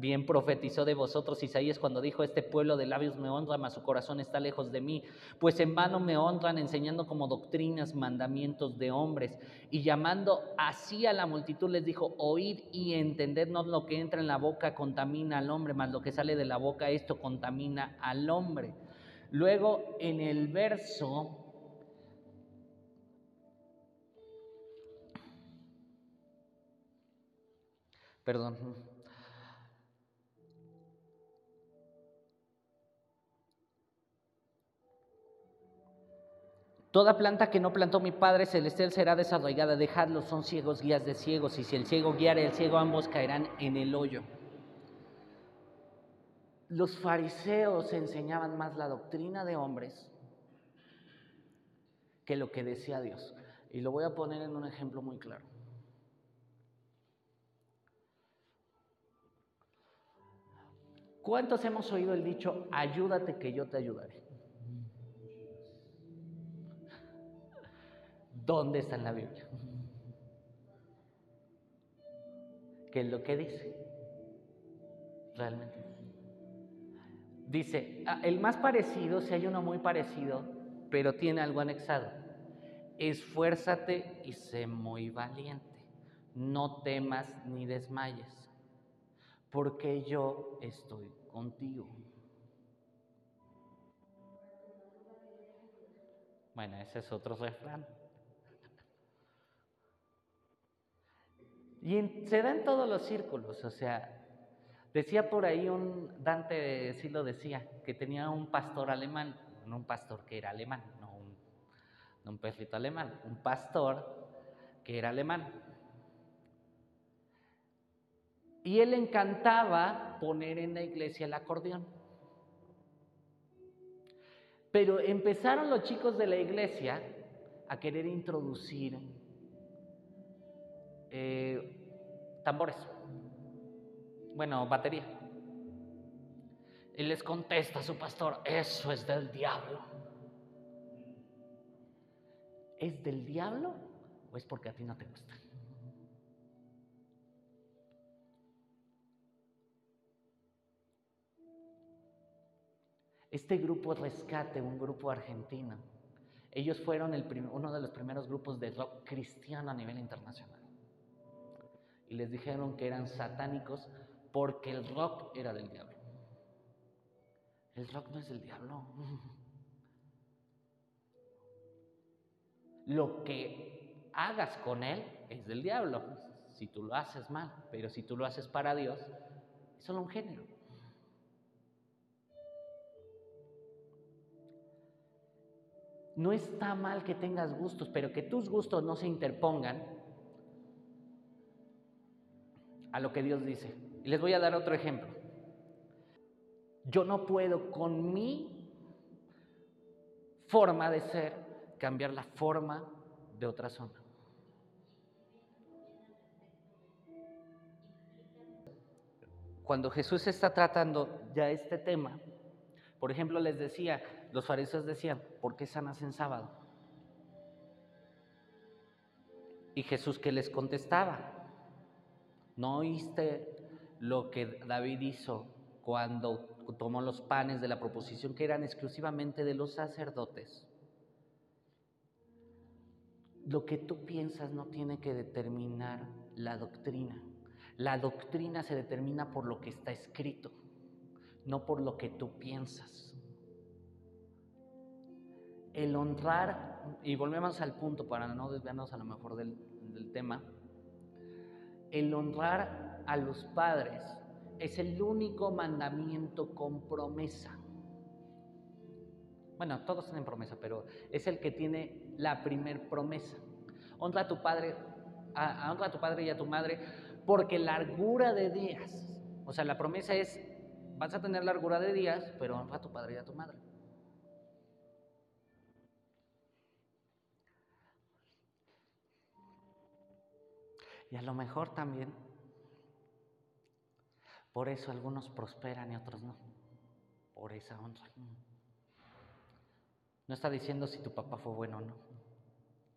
Bien profetizó de vosotros Isaías cuando dijo, este pueblo de labios me honra, mas su corazón está lejos de mí, pues en vano me honran enseñando como doctrinas mandamientos de hombres. Y llamando así a la multitud les dijo, oíd y entendednos lo que entra en la boca contamina al hombre, mas lo que sale de la boca esto contamina al hombre. Luego en el verso... Perdón, Toda planta que no plantó mi Padre Celestial será desarrollada. Dejadlos, son ciegos, guías de ciegos. Y si el ciego guiara el ciego, ambos caerán en el hoyo. Los fariseos enseñaban más la doctrina de hombres que lo que decía Dios. Y lo voy a poner en un ejemplo muy claro. ¿Cuántos hemos oído el dicho, ayúdate que yo te ayudaré? ¿Dónde está en la Biblia? ¿Qué es lo que dice? Realmente. Dice, ah, el más parecido, si hay uno muy parecido, pero tiene algo anexado. Esfuérzate y sé muy valiente. No temas ni desmayes, porque yo estoy contigo. Bueno, ese es otro refrán. Y se da en todos los círculos, o sea, decía por ahí un, Dante sí lo decía, que tenía un pastor alemán, no un pastor que era alemán, no un, no un perrito alemán, un pastor que era alemán. Y él encantaba poner en la iglesia el acordeón. Pero empezaron los chicos de la iglesia a querer introducir eh, tambores, bueno, batería. Y les contesta su pastor, eso es del diablo. ¿Es del diablo o es porque a ti no te gusta? Este grupo Rescate, un grupo argentino, ellos fueron el uno de los primeros grupos de rock cristiano a nivel internacional y les dijeron que eran satánicos porque el rock era del diablo. El rock no es del diablo. Lo que hagas con él es del diablo, si tú lo haces mal, pero si tú lo haces para Dios, es solo un género. No está mal que tengas gustos, pero que tus gustos no se interpongan a lo que Dios dice. Y les voy a dar otro ejemplo. Yo no puedo con mi forma de ser cambiar la forma de otra zona. Cuando Jesús está tratando ya este tema, por ejemplo, les decía, los fariseos decían, ¿por qué sanas en sábado? Y Jesús que les contestaba, ¿no oíste lo que David hizo cuando tomó los panes de la proposición que eran exclusivamente de los sacerdotes? Lo que tú piensas no tiene que determinar la doctrina. La doctrina se determina por lo que está escrito, no por lo que tú piensas. El honrar, y volvemos al punto para no desviarnos a lo mejor del, del tema, el honrar a los padres es el único mandamiento con promesa. Bueno, todos tienen promesa, pero es el que tiene la primer promesa. Honra a tu padre, honra a tu padre y a tu madre, porque largura de días. O sea, la promesa es, vas a tener largura de días, pero honra a tu padre y a tu madre. Y a lo mejor también, por eso algunos prosperan y otros no, por esa honra. No está diciendo si tu papá fue bueno o no,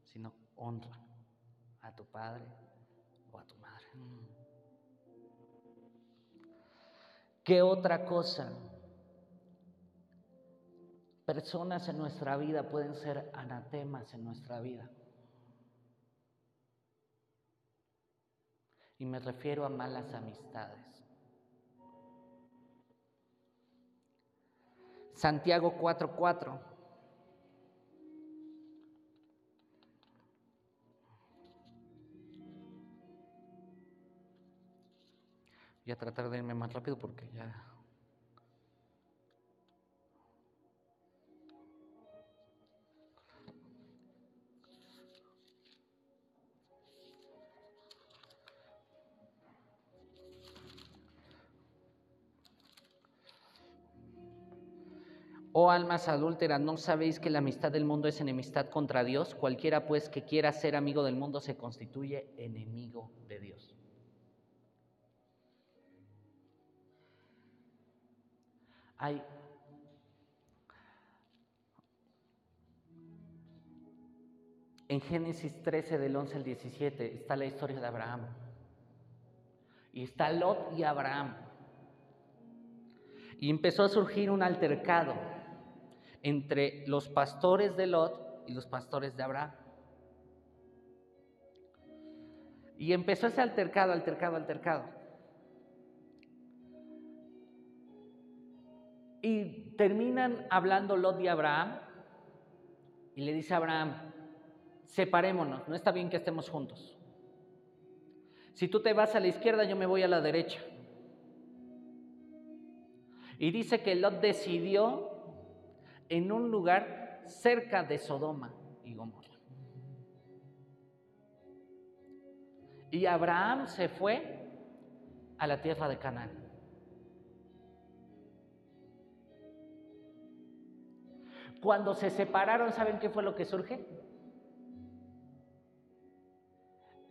sino honra a tu padre o a tu madre. ¿Qué otra cosa? Personas en nuestra vida pueden ser anatemas en nuestra vida. Y me refiero a malas amistades. Santiago 4:4 y a tratar de irme más rápido porque ya... Oh almas adúlteras, ¿no sabéis que la amistad del mundo es enemistad contra Dios? Cualquiera pues que quiera ser amigo del mundo se constituye enemigo de Dios. Hay en Génesis 13 del 11 al 17 está la historia de Abraham. Y está Lot y Abraham. Y empezó a surgir un altercado entre los pastores de Lot y los pastores de Abraham. Y empezó ese altercado, altercado, altercado. Y terminan hablando Lot y Abraham. Y le dice a Abraham, separémonos, no está bien que estemos juntos. Si tú te vas a la izquierda, yo me voy a la derecha. Y dice que Lot decidió en un lugar cerca de Sodoma y Gomorra. Y Abraham se fue a la tierra de Canaán. Cuando se separaron, ¿saben qué fue lo que surge?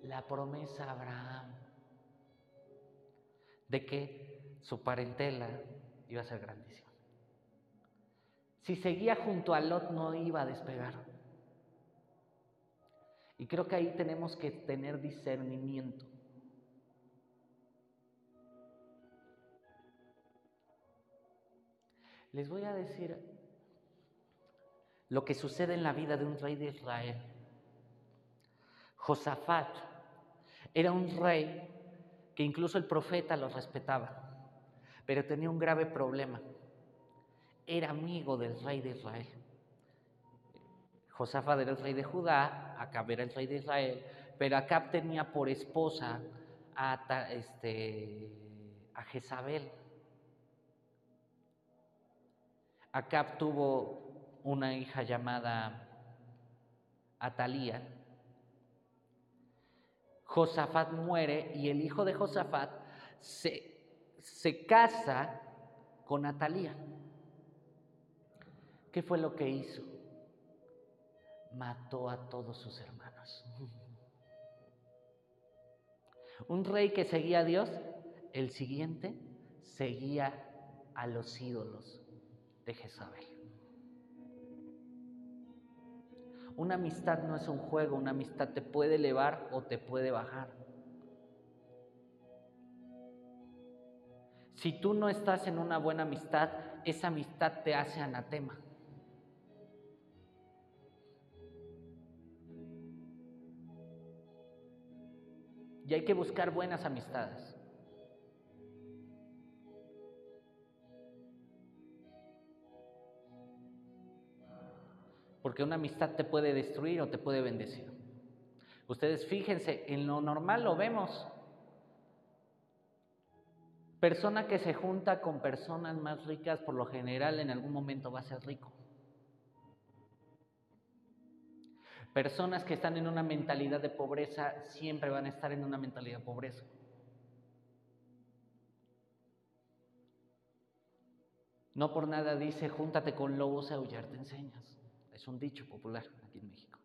La promesa a Abraham de que su parentela iba a ser grandísima. Si seguía junto a Lot no iba a despegar. Y creo que ahí tenemos que tener discernimiento. Les voy a decir lo que sucede en la vida de un rey de Israel. Josafat era un rey que incluso el profeta lo respetaba, pero tenía un grave problema. Era amigo del rey de Israel. Josafat era el rey de Judá, Acab era el rey de Israel, pero Acab tenía por esposa a, este, a Jezabel. Acab tuvo una hija llamada Atalía, Josafat muere y el hijo de Josafat se, se casa con Atalía. ¿Qué fue lo que hizo? Mató a todos sus hermanos. Un rey que seguía a Dios, el siguiente seguía a los ídolos de Jezabel. Una amistad no es un juego, una amistad te puede elevar o te puede bajar. Si tú no estás en una buena amistad, esa amistad te hace anatema. Y hay que buscar buenas amistades. Porque una amistad te puede destruir o te puede bendecir. Ustedes fíjense, en lo normal lo vemos. Persona que se junta con personas más ricas, por lo general en algún momento va a ser rico. Personas que están en una mentalidad de pobreza siempre van a estar en una mentalidad de pobreza. No por nada dice, júntate con lobos y aullar te enseñas. Es un dicho popular aquí en México.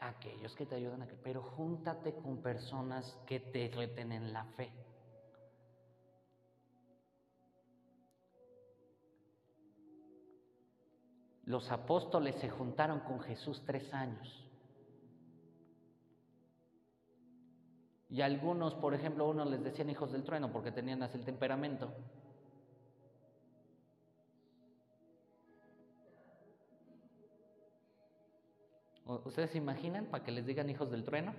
Aquellos que te ayudan a que, pero júntate con personas que te retenen la fe. Los apóstoles se juntaron con Jesús tres años. Y algunos, por ejemplo, unos les decían hijos del trueno porque tenían así el temperamento. ¿Ustedes se imaginan para que les digan hijos del trueno?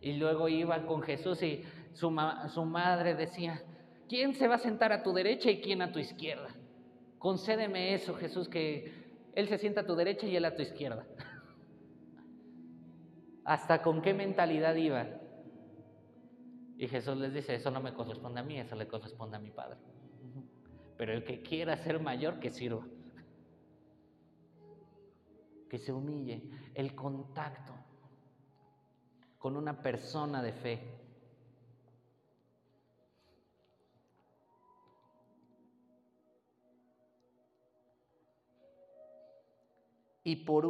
Y luego iban con Jesús y su, su madre decía, ¿quién se va a sentar a tu derecha y quién a tu izquierda? Concédeme eso, Jesús, que Él se sienta a tu derecha y Él a tu izquierda. ¿Hasta con qué mentalidad iba? Y Jesús les dice, eso no me corresponde a mí, eso le corresponde a mi Padre. Pero el que quiera ser mayor, que sirva. Que se humille. El contacto con una persona de fe Y por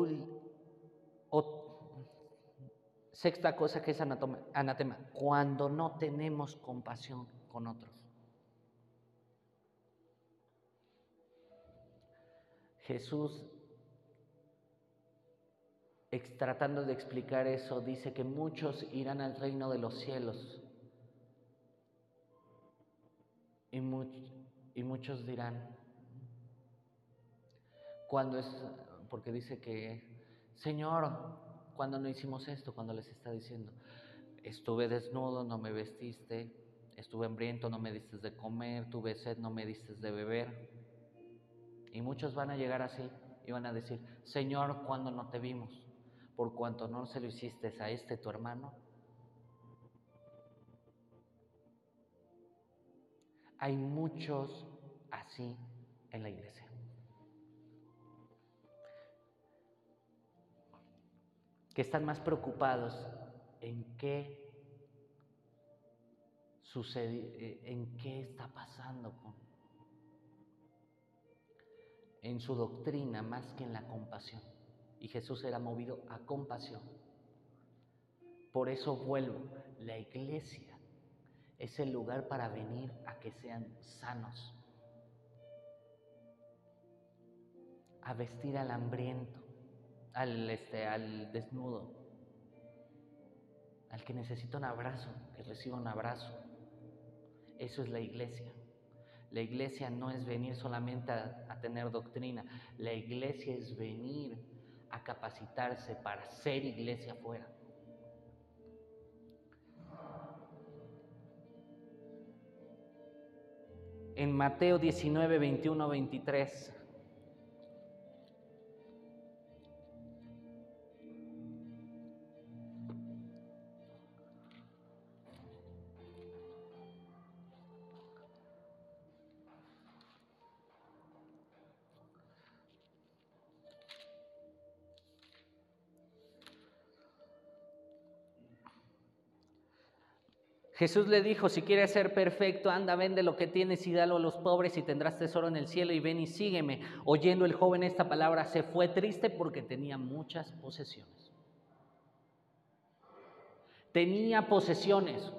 sexta cosa que es anatema, cuando no tenemos compasión con otros. Jesús, tratando de explicar eso, dice que muchos irán al reino de los cielos y muchos dirán, cuando es porque dice que, Señor, cuando no hicimos esto, cuando les está diciendo, estuve desnudo, no me vestiste, estuve hambriento, no me diste de comer, tuve sed, no me diste de beber. Y muchos van a llegar así y van a decir, Señor, cuando no te vimos, por cuanto no se lo hiciste a este tu hermano. Hay muchos así en la iglesia. Que están más preocupados en qué sucede, eh, en qué está pasando con, en su doctrina más que en la compasión. Y Jesús era movido a compasión. Por eso vuelvo, la iglesia es el lugar para venir a que sean sanos, a vestir al hambriento, al, este, al desnudo, al que necesita un abrazo, que reciba un abrazo. Eso es la iglesia. La iglesia no es venir solamente a, a, tener doctrina, la iglesia es venir a capacitarse para ser iglesia afuera. En Mateo 19, 21, 23 Jesús le dijo, si quieres ser perfecto, anda, vende lo que tienes y dalo a los pobres y tendrás tesoro en el cielo y ven y sígueme. Oyendo el joven esta palabra, se fue triste porque tenía muchas posesiones. Tenía posesiones.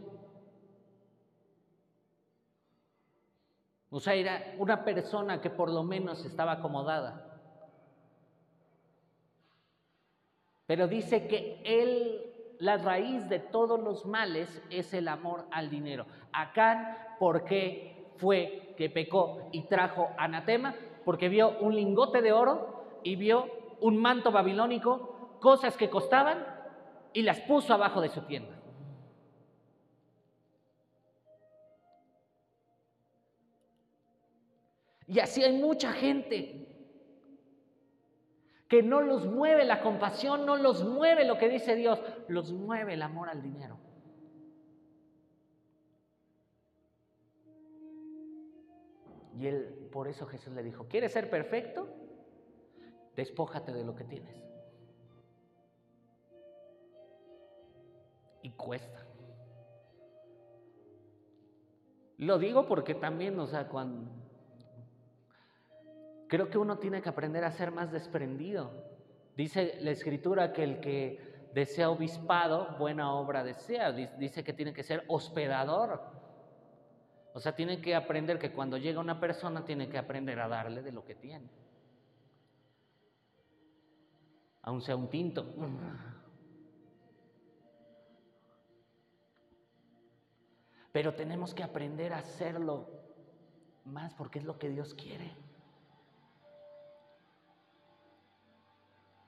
O sea, era una persona que por lo menos estaba acomodada. Pero dice que él la raíz de todos los males es el amor al dinero. Acá, ¿por qué fue que pecó y trajo anatema? Porque vio un lingote de oro y vio un manto babilónico, cosas que costaban, y las puso abajo de su tienda. Y así hay mucha gente que no los mueve la compasión, no los mueve lo que dice Dios, los mueve el amor al dinero. Y él, por eso Jesús le dijo, ¿quieres ser perfecto? Despójate de lo que tienes. Y cuesta. Lo digo porque también, o sea, cuando Creo que uno tiene que aprender a ser más desprendido. Dice la escritura que el que desea obispado, buena obra desea. Dice que tiene que ser hospedador. O sea, tiene que aprender que cuando llega una persona tiene que aprender a darle de lo que tiene. Aun sea un tinto. Pero tenemos que aprender a hacerlo más porque es lo que Dios quiere.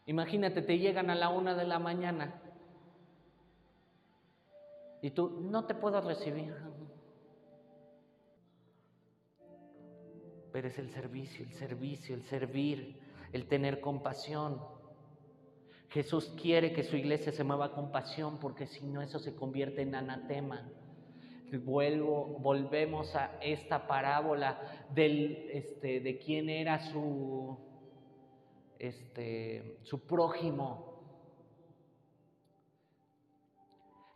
Imagínate, te llegan a la una de la mañana y tú no te puedo recibir. Pero es el servicio, el servicio, el servir, el tener compasión. Jesús quiere que su iglesia se mueva con pasión porque si no eso se convierte en anatema. Vuelvo, volvemos a esta parábola del, este, de quién era su, este, su prójimo.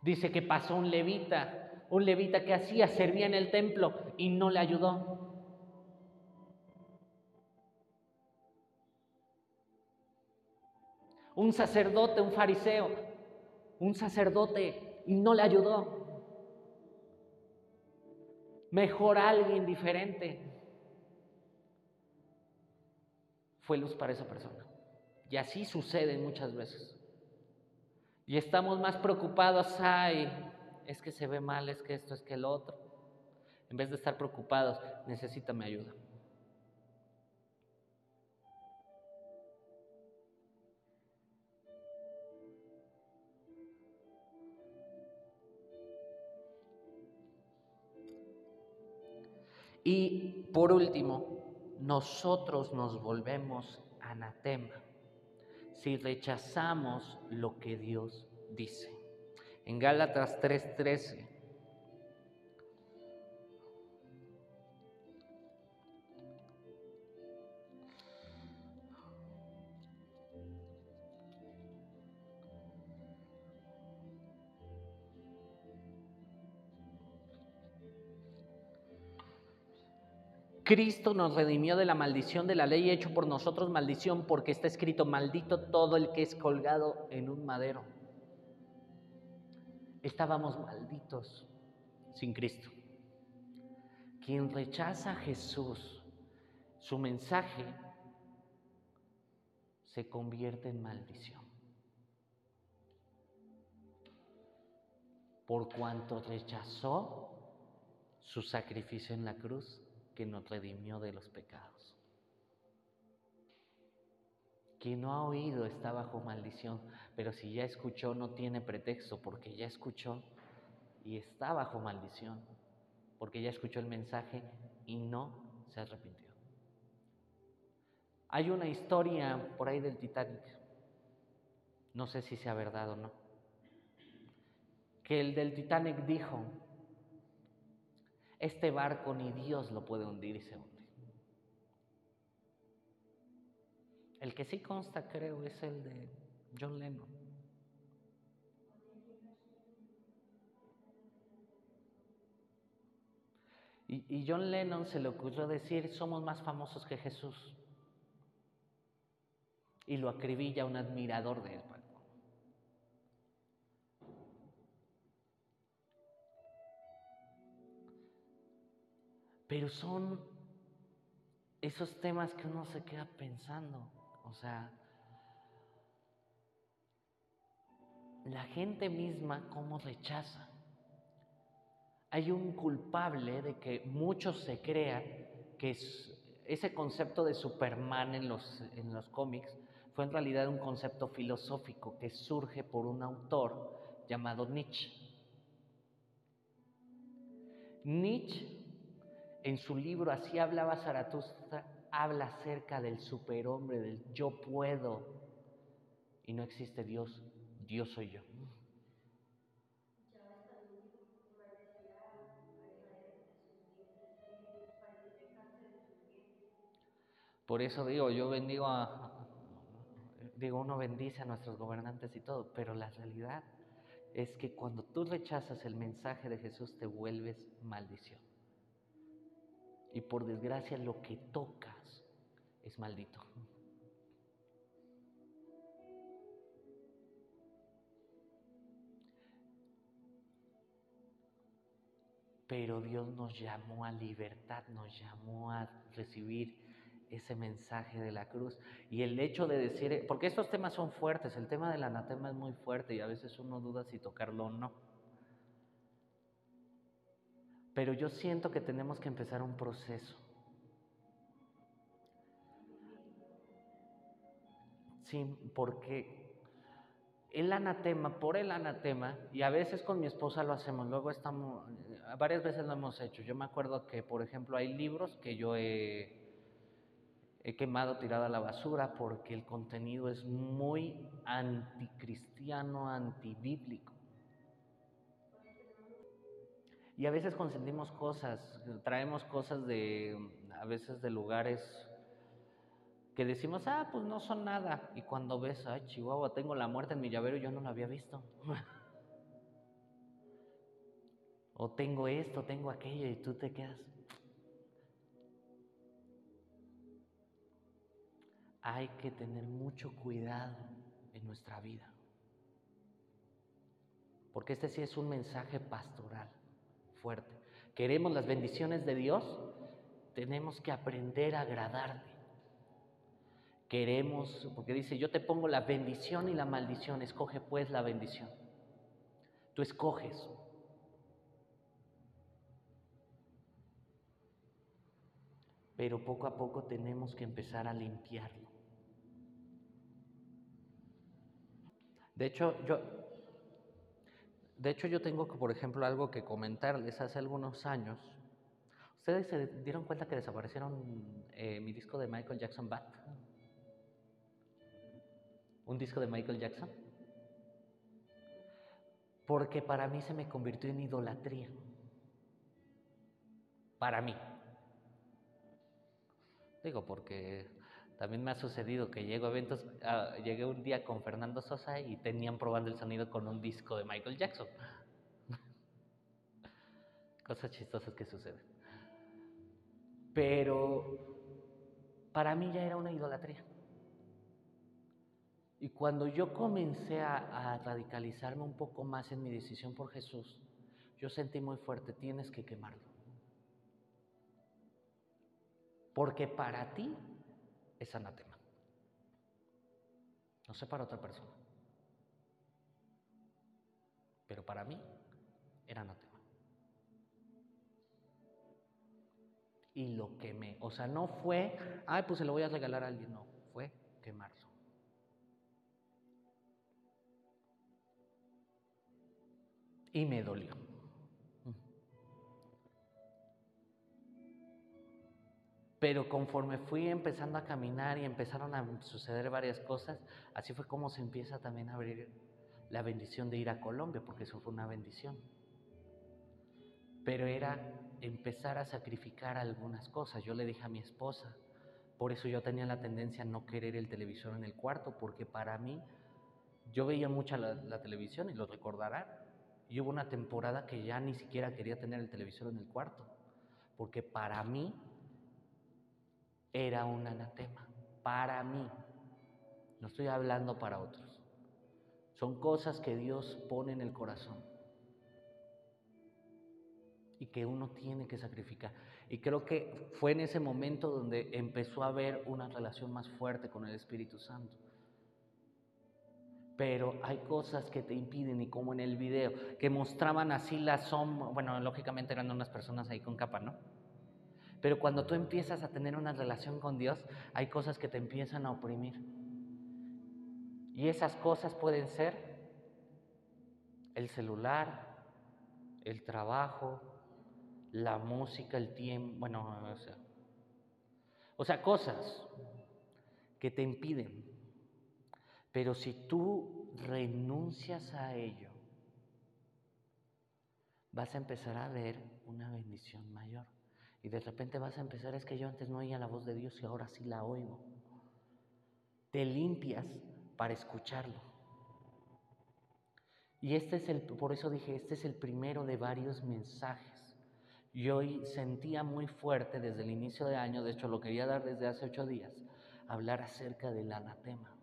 Dice que pasó un levita, un levita que hacía, servía en el templo y no le ayudó. Un sacerdote, un fariseo, un sacerdote y no le ayudó. Mejor alguien diferente. Fue luz para esa persona. Y así sucede muchas veces. Y estamos más preocupados, ay, es que se ve mal, es que esto, es que el otro. En vez de estar preocupados, necesita mi ayuda. Y por último, nosotros nos volvemos anatema si rechazamos lo que Dios dice. En Gálatas 3:13 Cristo nos redimió de la maldición de la ley, hecho por nosotros maldición, porque está escrito, maldito todo el que es colgado en un madero. Estábamos malditos sin Cristo. Quien rechaza a Jesús, su mensaje se convierte en maldición. Por cuanto rechazó su sacrificio en la cruz, que nos redimió de los pecados. Quien no ha oído está bajo maldición, pero si ya escuchó no tiene pretexto porque ya escuchó y está bajo maldición, porque ya escuchó el mensaje y no se arrepintió. Hay una historia por ahí del Titanic, no sé si sea verdad o no, que el del Titanic dijo, este barco ni Dios lo puede hundir y se hunde. El que sí consta, creo, es el de John Lennon. Y, John Lennon se le ocurrió decir, somos más famosos que Jesús. Y lo acribilla un admirador de él. Pero son esos temas que uno se queda pensando. O sea, la gente misma cómo rechaza. Hay un culpable de que muchos se crean que ese concepto de Superman en los, en los cómics fue en realidad un concepto filosófico que surge por un autor llamado Nietzsche. Nietzsche en su libro Así hablaba Zaratustra, habla acerca del superhombre, del yo puedo. Y no existe Dios, Dios soy yo. Por eso digo, yo bendigo a, digo, uno bendice a nuestros gobernantes y todo, pero la realidad es que cuando tú rechazas el mensaje de Jesús te vuelves maldición. Y por desgracia lo que tocas es maldito. Pero Dios nos llamó a libertad, nos llamó a recibir ese mensaje de la cruz. Y el hecho de decir, porque estos temas son fuertes, el tema del anatema es muy fuerte y a veces uno duda si tocarlo o no. Pero yo siento que tenemos que empezar un proceso. Sí, porque el anatema, por el anatema, y a veces con mi esposa lo hacemos, luego estamos, varias veces lo hemos hecho. Yo me acuerdo que, por ejemplo, hay libros que yo he, he quemado, tirado a la basura, porque el contenido es muy anticristiano, antibíblico. Y a veces consentimos cosas, traemos cosas de, a veces de lugares que decimos, ah, pues no son nada. Y cuando ves, ay, Chihuahua, tengo la muerte en mi llavero yo no la había visto. o tengo esto, tengo aquello y tú te quedas. Hay que tener mucho cuidado en nuestra vida. Porque este sí es un mensaje pastoral fuerte. Queremos las bendiciones de Dios, tenemos que aprender a agradarle. Queremos, porque dice, yo te pongo la bendición y la maldición, escoge pues la bendición. Tú escoges. Pero poco a poco tenemos que empezar a limpiarlo. De hecho, yo, de hecho, yo tengo, por ejemplo, algo que comentarles. Hace algunos años, ¿ustedes se dieron cuenta que desaparecieron eh, mi disco de Michael Jackson Bat? ¿Un disco de Michael Jackson? Porque para mí se me convirtió en idolatría. Para mí. Digo, porque también me ha sucedido que llego a eventos, ah, llegué un día con Fernando Sosa y tenían probando el sonido con un disco de Michael Jackson. Cosas chistosas que suceden. Pero para mí ya era una idolatría. Y cuando yo comencé a, a radicalizarme un poco más en mi decisión por Jesús, yo sentí muy fuerte, tienes que quemarlo. Porque para ti es anatema. No sé para otra persona. Pero para mí era anatema. Y lo quemé. O sea, no fue, ay, pues se lo voy a regalar a alguien. No, fue quemarlo. Y me dolió. Pero conforme fui empezando a caminar y empezaron a suceder varias cosas, así fue como se empieza también a abrir la bendición de ir a Colombia, porque eso fue una bendición. Pero era empezar a sacrificar algunas cosas. Yo le dije a mi esposa, por eso yo tenía la tendencia a no querer el televisor en el cuarto, porque para mí yo veía mucha la, televisión y lo recordarán. Y hubo una temporada que ya ni siquiera quería tener el televisor en el cuarto porque para mí era un anatema, para mí. No estoy hablando para otros. Son cosas que Dios pone en el corazón y que uno tiene que sacrificar. Y creo que fue en ese momento donde empezó a haber una relación más fuerte con el Espíritu Santo. Pero hay cosas que te impiden, y como en el video, que mostraban así la sombra, bueno, lógicamente eran unas personas ahí con capa, ¿no? Pero cuando tú empiezas a tener una relación con Dios, hay cosas que te empiezan a oprimir. Y esas cosas pueden ser el celular, el trabajo, la música, el tiempo, bueno, o sea, o sea, cosas que te impiden. Pero si tú renuncias a ello, vas a empezar a ver una bendición mayor. Y de repente vas a empezar, es que yo antes no oía la voz de Dios y ahora sí la oigo. Te limpias para escucharlo. Y este es el, por eso dije, este es el primero de varios mensajes. Y hoy sentía muy fuerte desde el inicio de año, de hecho lo quería dar desde hace ocho días, hablar acerca del anatema.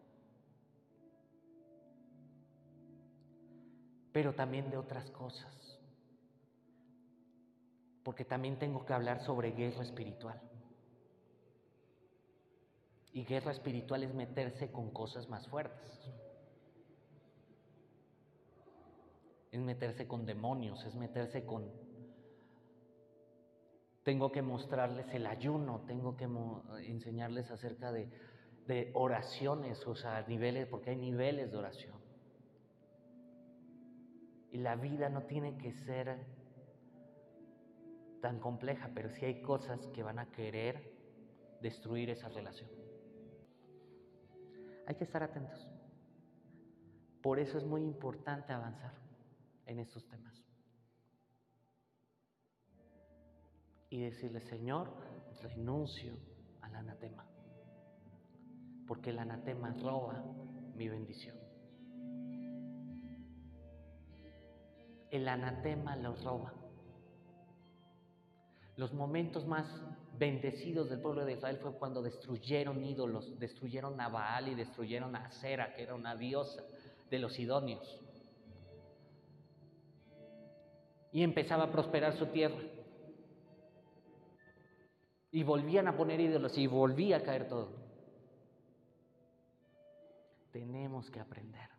Pero también de otras cosas. Porque también tengo que hablar sobre guerra espiritual. Y guerra espiritual es meterse con cosas más fuertes. Es meterse con demonios, es meterse con... Tengo que mostrarles el ayuno, tengo que enseñarles acerca de, oraciones, o sea, niveles, porque hay niveles de oración. Y la vida no tiene que ser tan compleja, pero sí hay cosas que van a querer destruir esa relación. Hay que estar atentos. Por eso es muy importante avanzar en estos temas. Y decirle, Señor, renuncio al anatema. Porque el anatema roba mi bendición. El anatema lo roba. Los momentos más bendecidos del pueblo de Israel fue cuando destruyeron ídolos, destruyeron a Baal y destruyeron a Acera, que era una diosa de los idóneos. Y empezaba a prosperar su tierra. Y volvían a poner ídolos y volvía a caer todo. Tenemos que aprender.